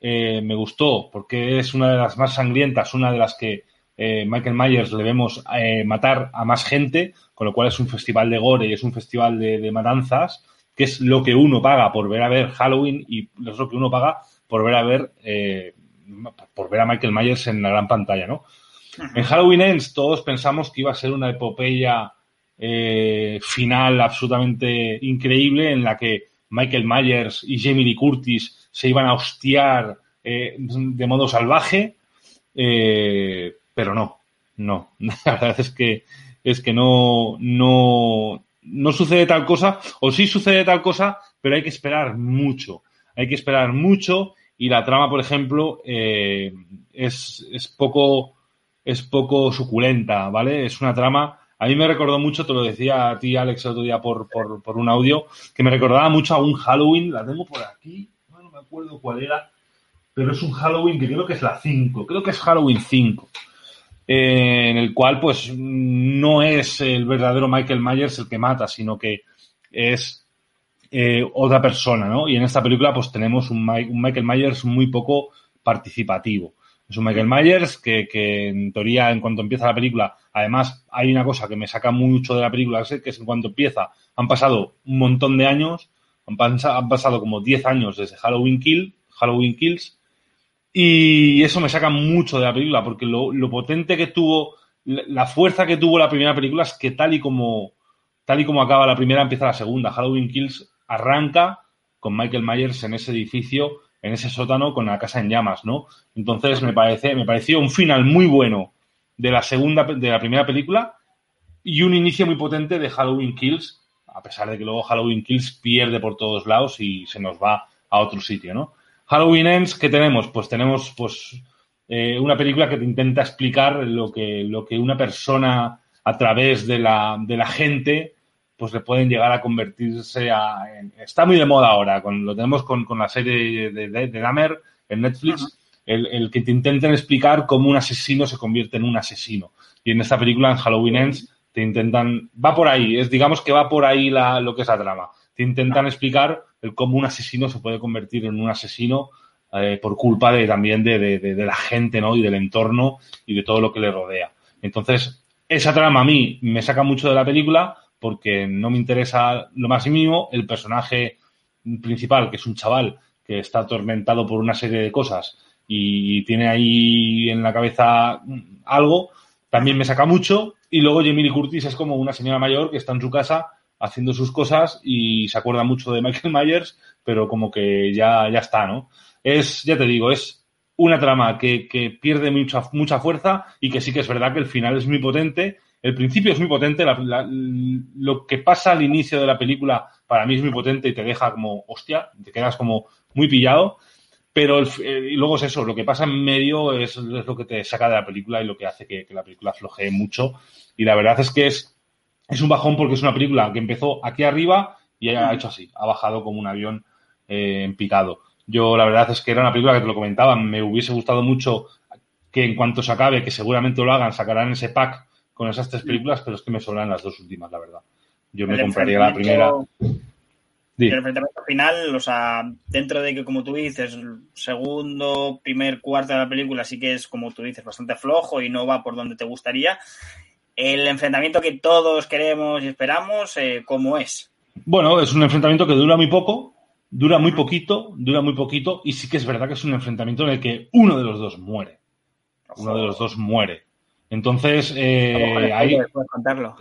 eh, me gustó porque es una de las más sangrientas, una de las que eh, Michael Myers le vemos eh, matar a más gente, con lo cual es un festival de gore y es un festival de, matanzas, que es lo que uno paga por ver a ver Halloween y es lo que uno paga por ver a ver por ver a Michael Myers en la gran pantalla, ¿no? En Halloween Ends todos pensamos que iba a ser una epopeya final absolutamente increíble en la que Michael Myers y Jamie Lee Curtis se iban a hostiar de modo salvaje, eh, pero no, no. La verdad es que, es que no, no, no sucede tal cosa, o sí sucede tal cosa, pero hay que esperar mucho. Hay que esperar mucho y la trama, por ejemplo, eh, es, es, poco, es poco suculenta, ¿vale? Es una trama. A mí me recordó mucho, te lo decía a ti, Alex, el otro día por, por, por un audio, que me recordaba mucho a un Halloween. La tengo por aquí, no me acuerdo cuál era, pero es un Halloween que creo que es la 5, creo que es Halloween 5. Eh, en el cual pues no es el verdadero Michael Myers el que mata, sino que es eh, otra persona, ¿no? Y en esta película pues tenemos un, Michael Myers muy poco participativo. Es un Michael Myers que, que, en teoría en cuanto empieza la película, además hay una cosa que me saca mucho de la película, que es en cuanto empieza, han pasado un montón de años, han, pasado, han pasado como 10 años desde Halloween Kill, Halloween Kills, y eso me saca mucho de la película, porque lo, potente que tuvo, la fuerza que tuvo la primera película es que tal y como, tal y como acaba la primera, empieza la segunda. Halloween Kills arranca con Michael Myers en ese edificio, en ese sótano, con la casa en llamas, ¿no? Entonces me parece, me pareció un final muy bueno de la segunda, de la primera película y un inicio muy potente de Halloween Kills, a pesar de que luego Halloween Kills pierde por todos lados y se nos va a otro sitio, ¿no? Halloween Ends, ¿qué tenemos? Pues tenemos pues eh, una película que te intenta explicar lo que, lo que una persona a través de la, de la gente pues le pueden llegar a convertirse a... está muy de moda ahora, con, lo tenemos con, con la serie de, de, Dahmer en Netflix, el, el, que te intenten explicar cómo un asesino se convierte en un asesino. Y en esta película, en Halloween Ends, te intentan... Va por ahí, es digamos que va por ahí la, lo que es la trama. Te intentan explicar el cómo un asesino se puede convertir en un asesino eh, por culpa de también de, de, de, la gente, ¿no? Y del entorno y de todo lo que le rodea. Entonces, esa trama a mí me saca mucho de la película porque no me interesa lo más mínimo el personaje principal, que es un chaval que está atormentado por una serie de cosas y tiene ahí en la cabeza algo, también me saca mucho. Y luego Jamie Curtis es como una señora mayor que está en su casa haciendo sus cosas y se acuerda mucho de Michael Myers, pero como que ya, ya está, ¿no? Es, ya te digo, es una trama que, que pierde mucha, mucha fuerza y que sí que es verdad que el final es muy potente. El principio es muy potente, lo que pasa al inicio de la película para mí es muy potente y te deja como, hostia, te quedas como muy pillado, pero el, eh, y luego es eso, lo que pasa en medio es, es, lo que te saca de la película y lo que hace que, que la película flojee mucho. Y la verdad es que es es un bajón porque es una película que empezó aquí arriba y ha hecho así, ha bajado como un avión eh, en picado. Yo la verdad es que era una película que te lo comentaba, me hubiese gustado mucho que en cuanto se acabe, que seguramente lo hagan, sacarán ese pack con esas tres películas, pero es que me sobran las dos últimas, la verdad. Yo me compraría la primera. El enfrentamiento final, o sea, dentro de que, como tú dices, segundo, primer, cuarto de la película sí que es, como tú dices, bastante flojo y no va por donde te gustaría el enfrentamiento que todos queremos y esperamos, eh, ¿cómo es? Bueno, es un enfrentamiento que dura muy poco, dura muy poquito, dura muy poquito, y sí que es verdad que es un enfrentamiento en el que uno de los dos muere. Uno de los dos muere. Entonces, eh, ahí. Contarlo.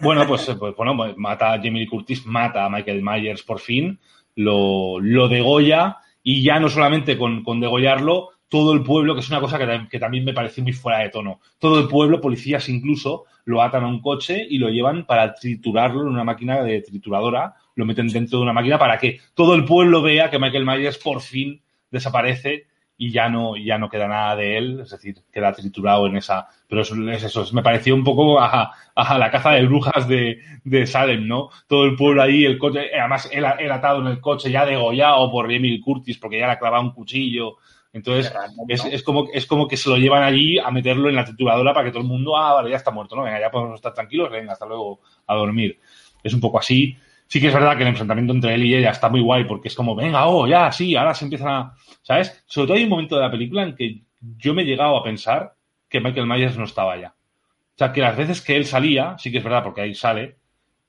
Bueno, pues, eh, pues, bueno, mata a Jamie Curtis, mata a Michael Myers por fin, lo, lo degolla, y ya no solamente con, con degollarlo, todo el pueblo, que es una cosa que, que, también me pareció muy fuera de tono, todo el pueblo, policías incluso, lo atan a un coche y lo llevan para triturarlo en una máquina de trituradora, lo meten dentro de una máquina para que todo el pueblo vea que Michael Myers por fin desaparece y ya no, ya no queda nada de él, es decir, queda triturado en esa. Pero es, eso, me pareció un poco a, la caza de brujas de, de, Salem, ¿no? Todo el pueblo ahí, el coche, además él, atado en el coche ya degollado por Emil Curtis porque ya le ha clavado un cuchillo. Entonces, es, es, como, es como que se lo llevan allí a meterlo en la trituradora para que todo el mundo, ah, vale, ya está muerto, ¿no? Venga, ya podemos estar tranquilos, venga, hasta luego a dormir. Es un poco así. Sí que es verdad que el enfrentamiento entre él y ella está muy guay porque es como, venga, oh, ya, sí, ahora se empiezan a... ¿Sabes? Sobre todo hay un momento de la película en que yo me he llegado a pensar que Michael Myers no estaba ya. O sea, que las veces que él salía, sí que es verdad porque ahí sale,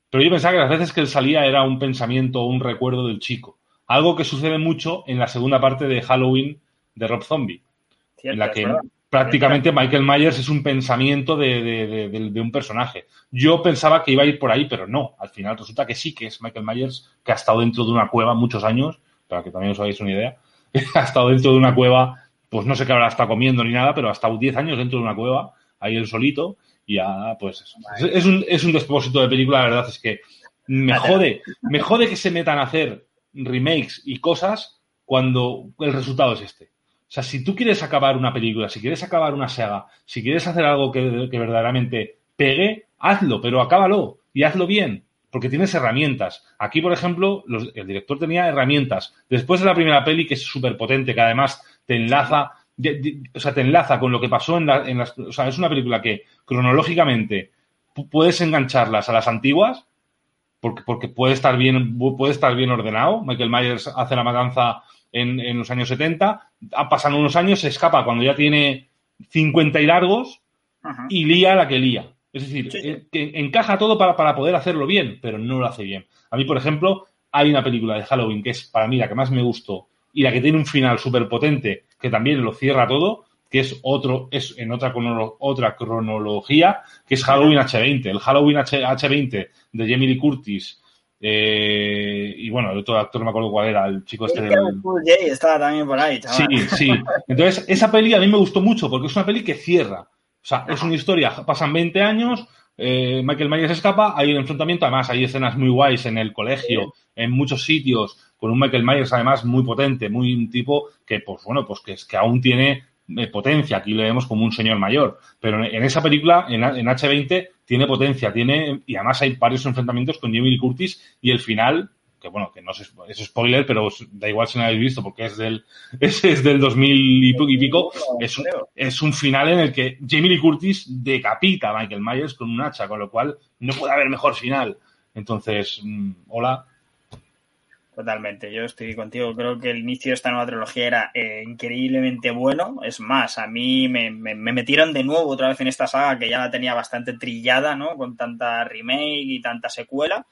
pero yo pensaba que las veces que él salía era un pensamiento o un recuerdo del chico. Algo que sucede mucho en la segunda parte de Halloween de Rob Zombie. en la que prácticamente Michael Myers es un pensamiento de, un personaje. Yo pensaba que iba a ir por ahí, pero no. Al final resulta que sí que es Michael Myers, que ha estado dentro de una cueva muchos años, para que también os hagáis una idea. ha estado dentro de una cueva, pues no sé qué habrá estado comiendo ni nada, pero ha estado 10 años dentro de una cueva, ahí él solito, y ya, pues eso. Es, un, es un despósito de película, la verdad es que me jode, me jode que se metan a hacer remakes y cosas cuando el resultado es este. O sea, si tú quieres acabar una película, si quieres acabar una saga, si quieres hacer algo que, verdaderamente pegue, hazlo, pero acábalo y hazlo bien, porque tienes herramientas. Aquí, por ejemplo, el director tenía herramientas. Después de la primera peli, que es súper potente, que además te enlaza, o sea, te enlaza con lo que pasó en, las... O sea, es una película que cronológicamente puedes engancharlas a las antiguas, porque, porque puede estar bien, puede estar bien ordenado. Michael Myers hace la matanza en, los años 70, pasan unos años, se escapa cuando ya tiene 50 y largos y lía la que lía. Es decir, que encaja todo para, para, poder hacerlo bien, pero no lo hace bien. A mí, por ejemplo, hay una película de Halloween que es para mí la que más me gustó y la que tiene un final súper potente que también lo cierra todo, que es otro, es en otra, otra cronología, que es Halloween H20. El Halloween H, H20 de Jamie Lee Curtis eh, y bueno, el otro actor no me acuerdo cuál era, el chico este del... estaba también por ahí, Sí, sí. Entonces, esa peli a mí me gustó mucho porque es una peli que cierra. O sea, es una historia, pasan 20 años, eh, Michael Myers escapa, hay un enfrentamiento, además hay escenas muy guays en el colegio, en muchos sitios, con un Michael Myers además muy potente, muy un tipo que, pues bueno, pues que, que aún tiene eh, potencia, aquí lo vemos como un señor mayor, pero en, esa película, en, en, H20, tiene potencia, tiene, y además hay varios enfrentamientos con Lee Curtis y el final, que bueno, que no es, es spoiler, pero da igual si no lo habéis visto porque es del, es, es del 2000 y pico, es, es un final en el que Jamie Lee Curtis decapita a Michael Myers con un hacha, con lo cual no puede haber mejor final. Entonces, mm, hola, Totalmente, yo estoy contigo. Creo que el inicio de esta nueva trilogía era eh, increíblemente bueno. Es más, a mí me, me, metieron de nuevo otra vez en esta saga que ya la tenía bastante trillada, ¿no? Con tanta remake y tanta secuela.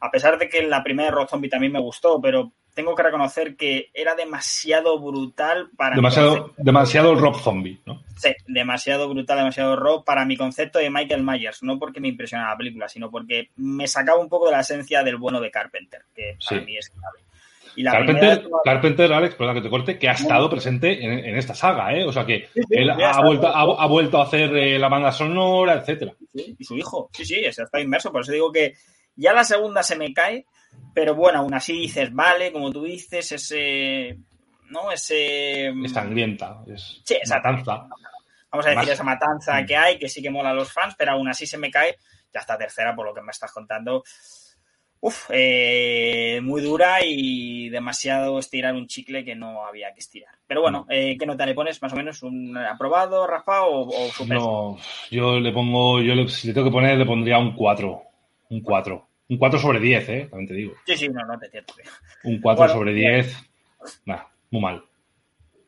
A pesar de que la primera Rob Zombie también me gustó, pero tengo que reconocer que era demasiado brutal para demasiado demasiado Rob Zombie, ¿no? Sí, demasiado brutal, demasiado Rob para mi concepto de Michael Myers, no porque me impresionaba la película, sino porque me sacaba un poco de la esencia del bueno de Carpenter, que para mí es clave. Y Carpenter, Carpenter, Alex, perdón que te corte, que ha estado presente en, esta saga, ¿eh? O sea que él ha, vuelto, ha, vuelto, a hacer eh, la banda sonora, etcétera. y su hijo, sí, sí, está inmerso, por eso digo que ya la segunda se me cae, pero bueno, aún así dices, vale, como tú dices, ese. ¿No? Ese. Es sangrienta, es sí, matanza. Vamos a decir, esa matanza mm. que hay, que sí que mola a los fans, pero aún así se me cae. Ya está tercera, por lo que me estás contando. Uf, eh, muy dura y demasiado estirar un chicle que no había que estirar. Pero bueno, mm. eh, ¿qué nota le pones? ¿Más o menos un aprobado, Rafa, o, o No, yo le pongo, yo le, si le tengo que poner, le pondría un 4. Un 4. Un 4 sobre 10, ¿eh? También te digo. Sí, sí, no, no te entiendo. Un 4 sobre 10, nah, muy mal.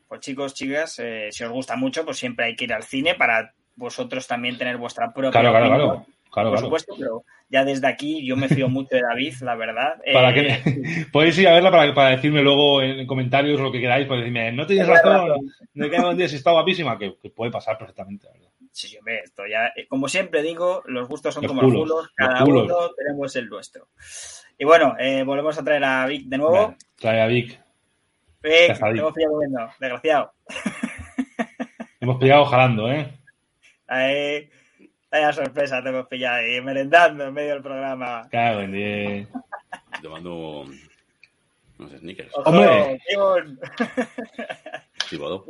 Pues chicos, chicas, eh, si os gusta mucho, pues siempre hay que ir al cine para vosotros también tener vuestra propia Claro, claro, claro. Claro, por supuesto, pero ya desde aquí yo me fío mucho de David, la verdad. Para que eh, podéis ir a verla para, para, decirme luego en comentarios lo que queráis, para decirme, no tenéis razón, no un día si está guapísima, que, que, puede pasar perfectamente, ¿verdad? Sí, ve, esto ya, eh, como siempre digo, los gustos son como los culos, cada uno tenemos el nuestro. Y bueno, eh, volvemos a traer a Vic de nuevo. trae a Vic. Vic, hemos pillado viendo, desgraciado. Hemos pillado jalando, ¿eh? Ahí, vaya sorpresa te hemos pillado ahí, merendando en medio del programa. Cago en diez. Te mando unos sneakers. ¡Hombre!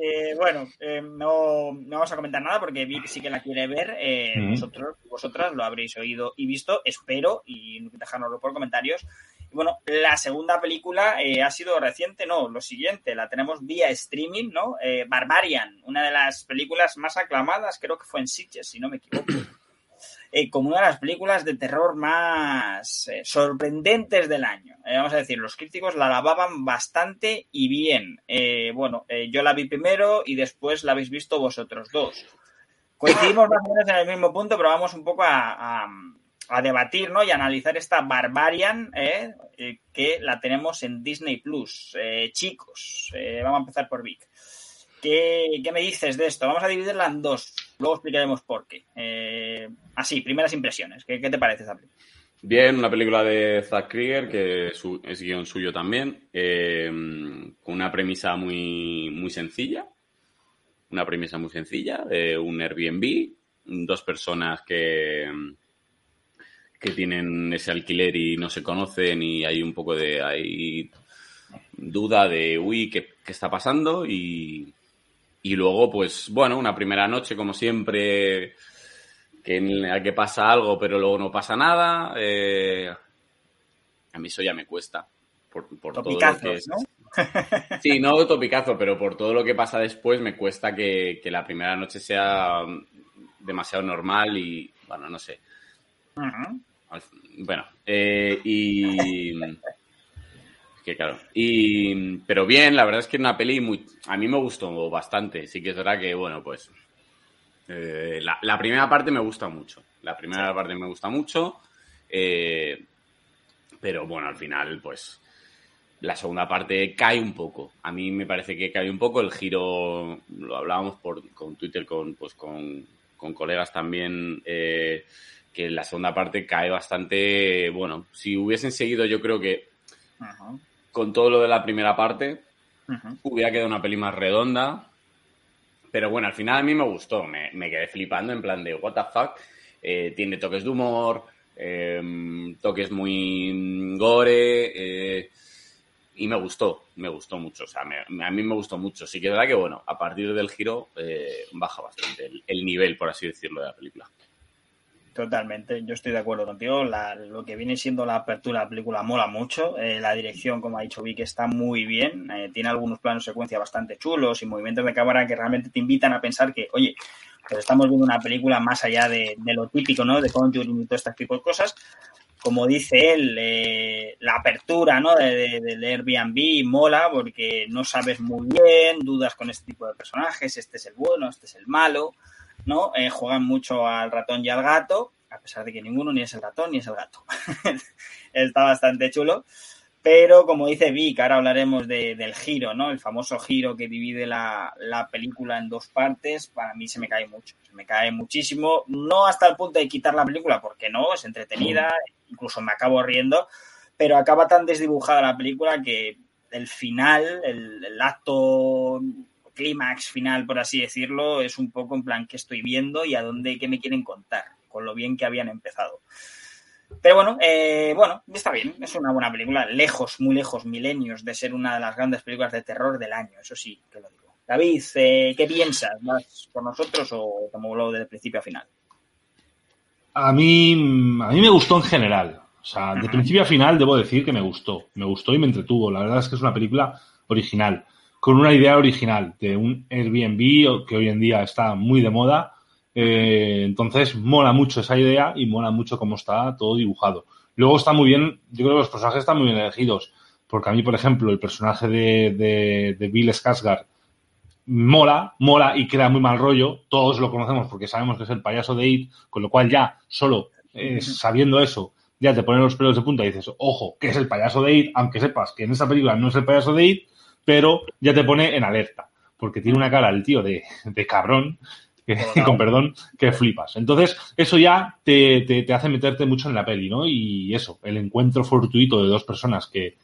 Eh, bueno, eh, no, no, vamos a comentar nada porque Vic sí que la quiere ver. Eh, Vosotros, vosotras lo habréis oído y visto, espero, y dejárnoslo por comentarios. Y bueno, la segunda película eh, ha sido reciente, no, lo siguiente, la tenemos vía streaming, ¿no? Eh, Barbarian, una de las películas más aclamadas, creo que fue en Sitges, si no me equivoco. Eh, como una de las películas de terror más sorprendentes del año. Vamos a decir, los críticos la alababan bastante y bien. Bueno, yo la vi primero y después la habéis visto vosotros dos. Coincidimos más o menos en el mismo punto, pero vamos un poco a, a, a debatir ¿no? y analizar esta Barbarian que la tenemos en Disney Plus. chicos, vamos a empezar por Vic. ¿Qué, ¿Qué, me dices de esto? Vamos a dividirla en dos. Luego explicaremos por qué. Eh, así, primeras impresiones. ¿Qué, ¿Qué, te parece esta? Bien, una película de Zack Krieger, que es, guion suyo también, eh, con una premisa muy, muy sencilla. Una premisa muy sencilla, de un Airbnb, dos personas que, que tienen ese alquiler y no se conocen y hay un poco de hay duda de, uy, ¿qué, qué está pasando? Y, y luego, pues, bueno, una primera noche, como siempre, que en la que pasa algo, pero luego no pasa nada. Eh, a mí eso ya me cuesta. Por, por todo lo que es. ¿no? Sí, no topicazo, pero por todo lo que pasa después me cuesta que, que la primera noche sea demasiado normal y, bueno, no sé. Uh -huh. Bueno, eh, y que claro. Y, pero bien, la verdad es que es una peli muy. A mí me gustó bastante. Sí que es verdad que, bueno, pues. Eh, la, la, primera parte me gusta mucho. La primera sí. parte me gusta mucho. Eh, pero bueno, al final, pues. La segunda parte cae un poco. A mí me parece que cae un poco. El giro, lo hablábamos por, con Twitter, con, pues, con, con colegas también. Eh, que la segunda parte cae bastante. Bueno, si hubiesen seguido, yo creo que. Uh -huh con todo lo de la primera parte, uh -huh. hubiera quedado una peli más redonda. Pero bueno, al final a mí me gustó, me, me quedé flipando en plan de what the fuck. Eh, tiene toques de humor, eh, toques muy gore, eh, y me gustó, me gustó mucho. O sea, me, a mí me gustó mucho. Sí que es verdad que, bueno, a partir del giro eh, baja bastante el, el nivel, por así decirlo, de la película. Totalmente, yo estoy de acuerdo contigo. La, lo que viene siendo la apertura de la película mola mucho. Eh, la dirección, como ha dicho Vic, está muy bien. Eh, tiene algunos planos secuencia bastante chulos y movimientos de cámara que realmente te invitan a pensar que, oye, pues estamos viendo una película más allá de, lo típico, ¿no? De Conjuring y todo este tipo de cosas. Como dice él, eh, la apertura ¿no? del de, de, Airbnb mola porque no sabes muy bien, dudas con este tipo de personajes, este es el bueno, este es el malo. ¿no? Eh, juegan mucho al ratón y al gato, a pesar de que ninguno ni es el ratón ni es el gato. Está bastante chulo. Pero como dice Vic, ahora hablaremos de, del giro, ¿no? El famoso giro que divide la, la, película en dos partes. Para mí se me cae mucho, se me cae muchísimo. No hasta el punto de quitar la película, porque no, es entretenida, incluso me acabo riendo, pero acaba tan desdibujada la película que el final, el, acto clímax final, por así decirlo, es un poco en plan qué estoy viendo y a dónde, qué me quieren contar, con lo bien que habían empezado. Pero bueno, eh, bueno, está bien, es una buena película, lejos, muy lejos, milenios de ser una de las grandes películas de terror del año, eso sí, que lo digo. David, eh, ¿qué piensas? ¿Vas por nosotros o como lo desde el principio a final? A mí, a mí me gustó en general. O sea, de principio a final debo decir que me gustó. Me gustó y me entretuvo. La verdad es que es una película original con una idea original de un Airbnb que hoy en día está muy de moda. Eh, entonces, mola mucho esa idea y mola mucho cómo está todo dibujado. Luego está muy bien, yo creo que los personajes están muy bien elegidos, porque a mí, por ejemplo, el personaje de, de, de Bill Skarsgård mola, mola y crea muy mal rollo. Todos lo conocemos porque sabemos que es el payaso de It, con lo cual ya, solo eh, sabiendo eso, ya te ponen los pelos de punta y dices, ojo, que es el payaso de It, aunque sepas que en esa película no es el payaso de It, pero ya te pone en alerta, porque tiene una cara el tío de, de cabrón, que, con perdón, que flipas. Entonces, eso ya te, te, te, hace meterte mucho en la peli, ¿no? Y eso, el encuentro fortuito de dos personas que,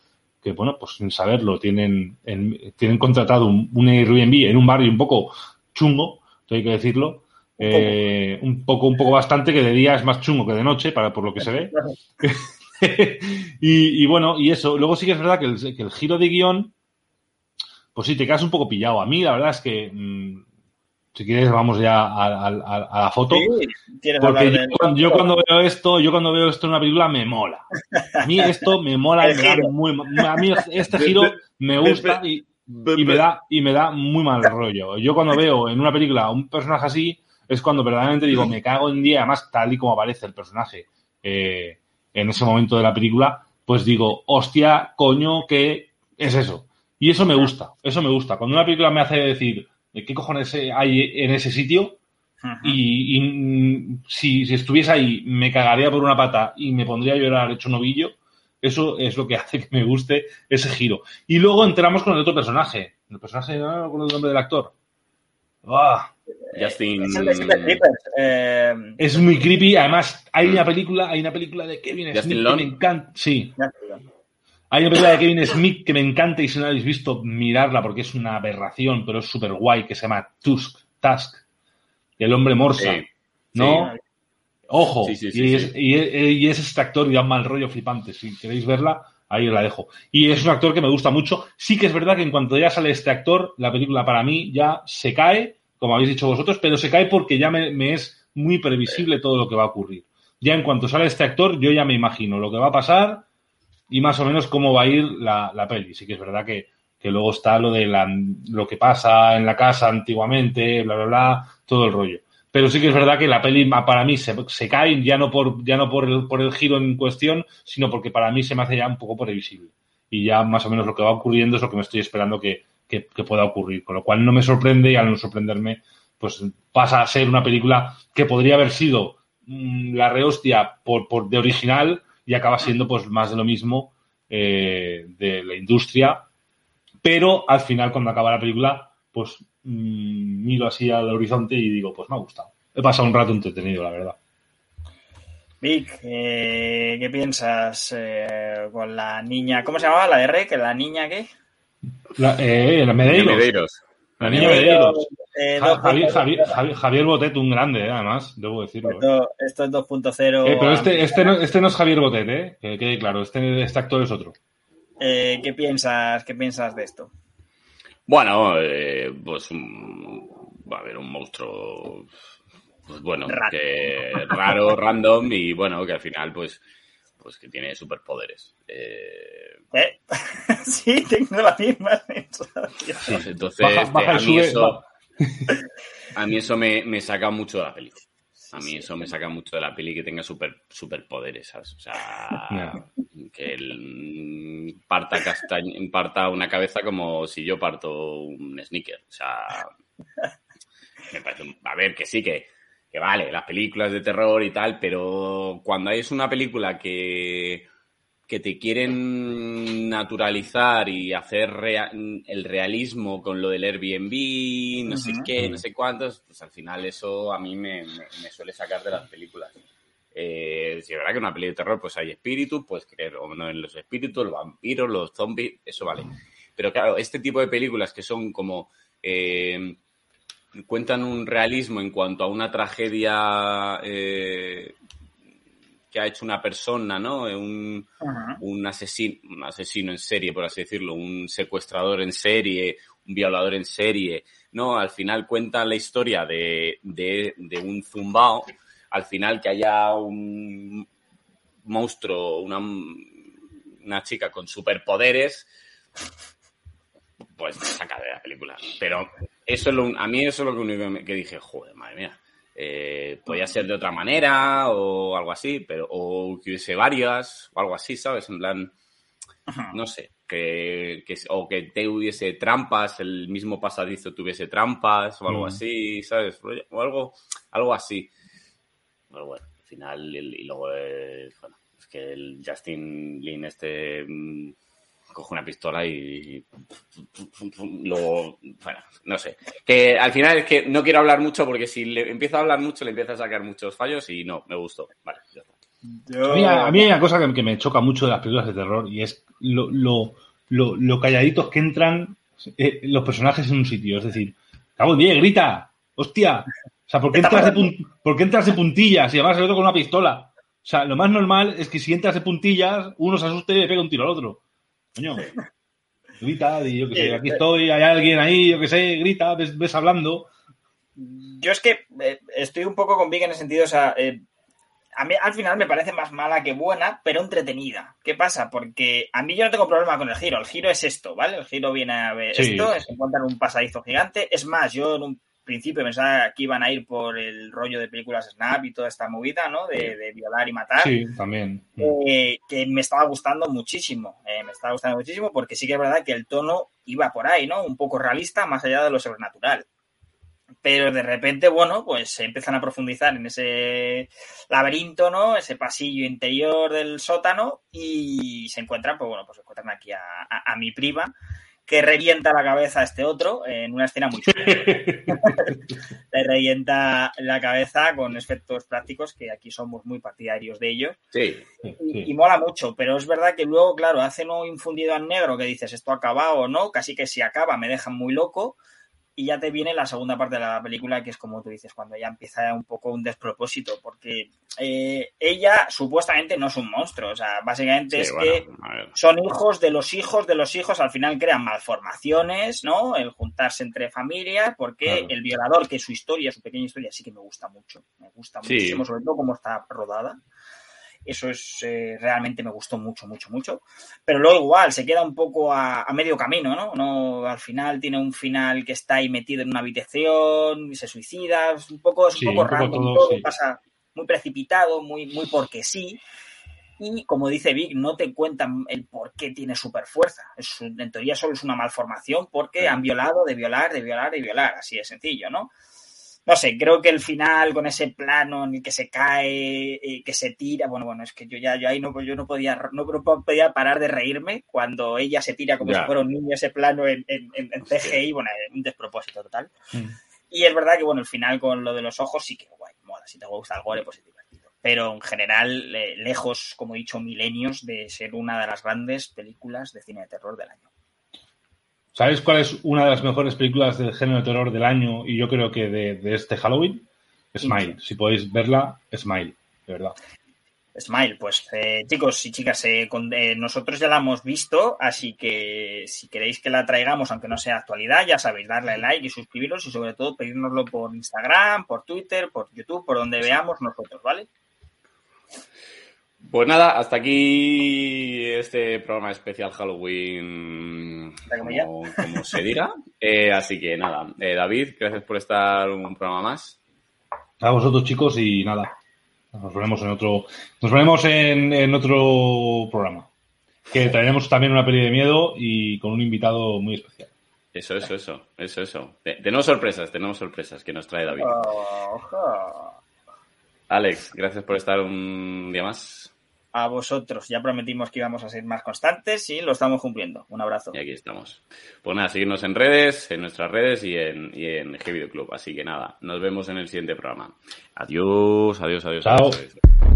que bueno, pues sin saberlo, tienen, en, tienen contratado un, un, Airbnb en un barrio un poco chungo, hay que decirlo, un poco. Eh, un poco, un poco bastante, que de día es más chungo que de noche, para por lo que se ve. y, y, bueno, y eso. Luego sí que es verdad que el, que el giro de guion pues sí, te quedas un poco pillado. A mí la verdad es que, mm, si quieres, vamos ya a, a- a la foto. Sí, ¿quieres Porque yo, cuando- yo cuando veo esto, yo cuando veo esto en una película me mola. A mí esto me mola, y me da muy, a mí este giro me gusta y, y me da y me da muy mal rollo. Yo cuando veo en una película un personaje así es cuando verdaderamente digo me cago en día, además tal y como aparece el personaje eh, en ese momento de la película, pues digo hostia, coño, ¿qué es eso? Y eso me gusta, eso me gusta. Cuando una película me hace decir ¿qué cojones hay en ese sitio? Y, y, si, si estuviese ahí, me cagaría por una pata y me pondría a llorar hecho novillo. Eso es lo que hace que me guste ese giro. Y luego entramos con el otro personaje. El personaje, no me acuerdo el nombre del actor. Ah, Justin. Es el Creepers. Eh, es muy creepy. Además, hay una película, hay una película de Kevin Justin Smith que Long. me encanta. Sí. Hay una película de Kevin Smith que me encanta y si no la habéis visto, mirarla porque es una aberración, pero es súper guay, que se llama Tusk, Tusk. El hombre morsa. ¿No? Sí. Ojo, Sí, sí, sí, y. Es, y, es, y es este actor y da un mal rollo flipante. Si queréis verla, ahí os la dejo. Y es un actor que me gusta mucho. Sí que es verdad que en cuanto ya sale este actor, la película para mí ya se cae, como habéis dicho vosotros, pero se cae porque ya me, me es muy previsible todo lo que va a ocurrir. Ya en cuanto sale este actor, yo ya me imagino lo que va a pasar y más o menos cómo va a ir la, la peli. Sí que es verdad que, que luego está lo de la, lo que pasa en la casa antiguamente, bla, bla, bla, todo el rollo. Pero sí que es verdad que la peli para mí se, cae ya no por ya no por el, por el giro en cuestión, sino porque para mí se me hace ya un poco previsible. Y ya más o menos lo que va ocurriendo es lo que me estoy esperando que, que- pueda ocurrir. Con lo cual no me sorprende y al no sorprenderme, pues pasa a ser una película que podría haber sido mm, la rehostia por, por de original y acaba siendo pues más de lo mismo eh, de la industria. Pero al final, cuando acaba la película, pues mm, miro así al horizonte y digo, pues me ha gustado. He pasado un rato entretenido, la verdad. Vic, eh, ¿qué piensas eh, con la niña? ¿Cómo se llamaba la de Rey? ¿Que la niña qué? La, eh, la Medeiros. Medeiros. La niña Medeiros. Eh, Ja- dos Javier, punto- Javier, Javier, Javier Botet, un grande, eh, además, debo decirlo. eh. Esto, esto es 2.0. Eh, pero este, este, no, este no es Javier Botet, ¿eh? Que quede claro, este, este actor es otro. Eh, ¿qué, piensas, ¿Qué piensas de esto? Bueno, eh, pues un- va a haber un monstruo, pues bueno, Raro. que raro, random y bueno, que al final pues, pues que tiene superpoderes. Eh, ¿Eh? sí, tengo la misma pues entonces, Baja- baja a mí sube, eso, a mí eso me, me saca mucho de la peli. A mí eso me saca mucho de la peli que tenga super, superpoderes, ¿sabes? O sea, que él parta, castañ- parta una cabeza como si yo parto un sneaker. O sea, me parece, un- a ver, que sí, que, que vale, las películas de terror y tal, pero cuando es una película que, que te quieren naturalizar y hacer rea- el realismo con lo del Airbnb, no sé qué, no sé cuántos, pues al final eso a mí me, me- me suele sacar de las películas. Eh, si es verdad que en una peli de terror pues hay espíritus, pues creer o no en los espíritus, los vampiros, los zombies, eso vale. Pero claro, este tipo de películas que son como... eh, cuentan un realismo en cuanto a una tragedia eh, que ha hecho una persona, ¿no? Un, Ajá. un asesino, un asesino en serie, por así decirlo, un secuestrador en serie, un violador en serie, ¿no? Al final cuentan la historia de, de, de un zumbao, al final que haya un monstruo, una, una chica con superpoderes, pues me saca de la película. Pero eso es lo, a mí eso es lo único que, dije, joder, madre mía. Eh, podía ser de otra manera o algo así, pero o que hubiese varias o algo así, ¿sabes? En plan, no sé, que, que o que te hubiese trampas, el mismo pasadizo tuviese trampas o algo así, ¿sabes? O algo, algo así. Pero bueno, al final, y luego, eh, bueno, es que el Justin Lin este mm, coge una pistola y luego, bueno, no sé. Que al final es que no quiero hablar mucho porque si le empiezo a hablar mucho le empieza a sacar muchos fallos y no, me gustó. Vale, ya está. Yo- A mí, a mí hay una cosa que, que me choca mucho de las películas de terror y es lo, lo, lo, lo calladitos que entran eh, los personajes en un sitio. Es decir, cabo en grita, hostia. O sea, ¿por qué, ¿Qué está entras de pun- ¿por qué entras de puntillas y además el otro con una pistola? O sea, lo más normal es que si entras de puntillas, uno se asuste y le pega un tiro al otro. Coño. grita, y yo que sé, aquí estoy, hay alguien ahí, yo que sé, grita, ves, ves hablando. Yo es que eh, estoy un poco con Vic en el sentido, o sea, eh, a mí al final me parece más mala que buena, pero entretenida. ¿Qué pasa? Porque a mí yo no tengo problema con el giro. El giro es esto, ¿vale? El giro viene a ver esto, se encuentra en un pasadizo gigante. Es más, yo en un principio pensaba que iban a ir por el rollo de películas Snap y toda esta movida, ¿no? De, violar y matar. Sí, también. Eh, que me estaba gustando muchísimo. Eh, me estaba gustando muchísimo porque sí que es verdad que el tono iba por ahí, ¿no? Un poco realista, más allá de lo sobrenatural. Pero de repente, bueno, pues se empiezan a profundizar en ese laberinto, ¿no? Ese pasillo interior del sótano y se encuentran, pues bueno, pues se encuentran aquí a, a mi prima que revienta la cabeza a este otro en una escena muy chula. Le revienta la cabeza con efectos prácticos, que aquí somos muy partidarios de ellos. Sí. Y, mola mucho, pero es verdad que luego, claro, hacen un infundido al negro que dices esto acaba o no, casi que si acaba me dejan muy loco y ya te viene la segunda parte de la película, que es como tú dices, cuando ya empieza un poco un despropósito, porque eh, ella supuestamente no es un monstruo, o sea, básicamente es que son hijos de los hijos de los hijos, al final crean malformaciones, ¿no? El juntarse entre familias, porque el violador, que su historia, su pequeña historia, sí que me gusta mucho, me gusta muchísimo, sobre todo cómo está rodada. Eso es eh, realmente me gustó mucho, mucho, mucho. Pero luego igual se queda un poco a, medio camino, ¿no? ¿no? Al final tiene un final que está ahí metido en una habitación, y se suicida, es un poco, es un poco raro, todo, pasa muy precipitado, muy, muy porque sí. Y como dice Vic, no te cuentan el por qué tiene super fuerza. en teoría solo es una malformación porque han violado, de violar, de violar, de violar. Así de sencillo, ¿no? No sé, creo que el final con ese plano en el que se cae, eh, que se tira, bueno, bueno, es que yo ya yo ahí no, yo no podía no, podía parar de reírme cuando ella se tira como si fuera un niño ese plano en, en, en CGI, bueno, un despropósito total. Mm. Y es verdad que, bueno, el final con lo de los ojos sí que guay, mola, si te gusta el gore, pues es divertido. Pero en general, lejos, como he dicho, milenios de ser una de las grandes películas de cine de terror del año. ¿Sabéis cuál es una de las mejores películas del género de terror del año y yo creo que de, este Halloween? Smile. Si podéis verla, Smile, de verdad. Smile, pues eh, chicos y chicas, eh, eh, nosotros ya la hemos visto, así que si queréis que la traigamos, aunque no sea actualidad, ya sabéis, darle like y suscribiros y sobre todo pedírnoslo por Instagram, por Twitter, por YouTube, por donde veamos nosotros, ¿vale? Pues nada, hasta aquí este programa especial Halloween, como, se dirá. Eh, así que nada, eh, David, gracias por estar un programa más. A vosotros chicos y nada, nos veremos en otro, nos veremos en, otro programa. Que traeremos también una peli de miedo y con un invitado muy especial. Eso, eso, eso, eso, eso. Tenemos sorpresas, tenemos sorpresas que nos trae David. Alex, gracias por estar un día más a vosotros. Ya prometimos que íbamos a ser más constantes y lo estamos cumpliendo. Un abrazo. Y aquí estamos. Pues nada, seguirnos en redes, en nuestras redes y en, y en G Club. Así que nada, nos vemos en el siguiente programa. Adiós, adiós, adiós. adiós.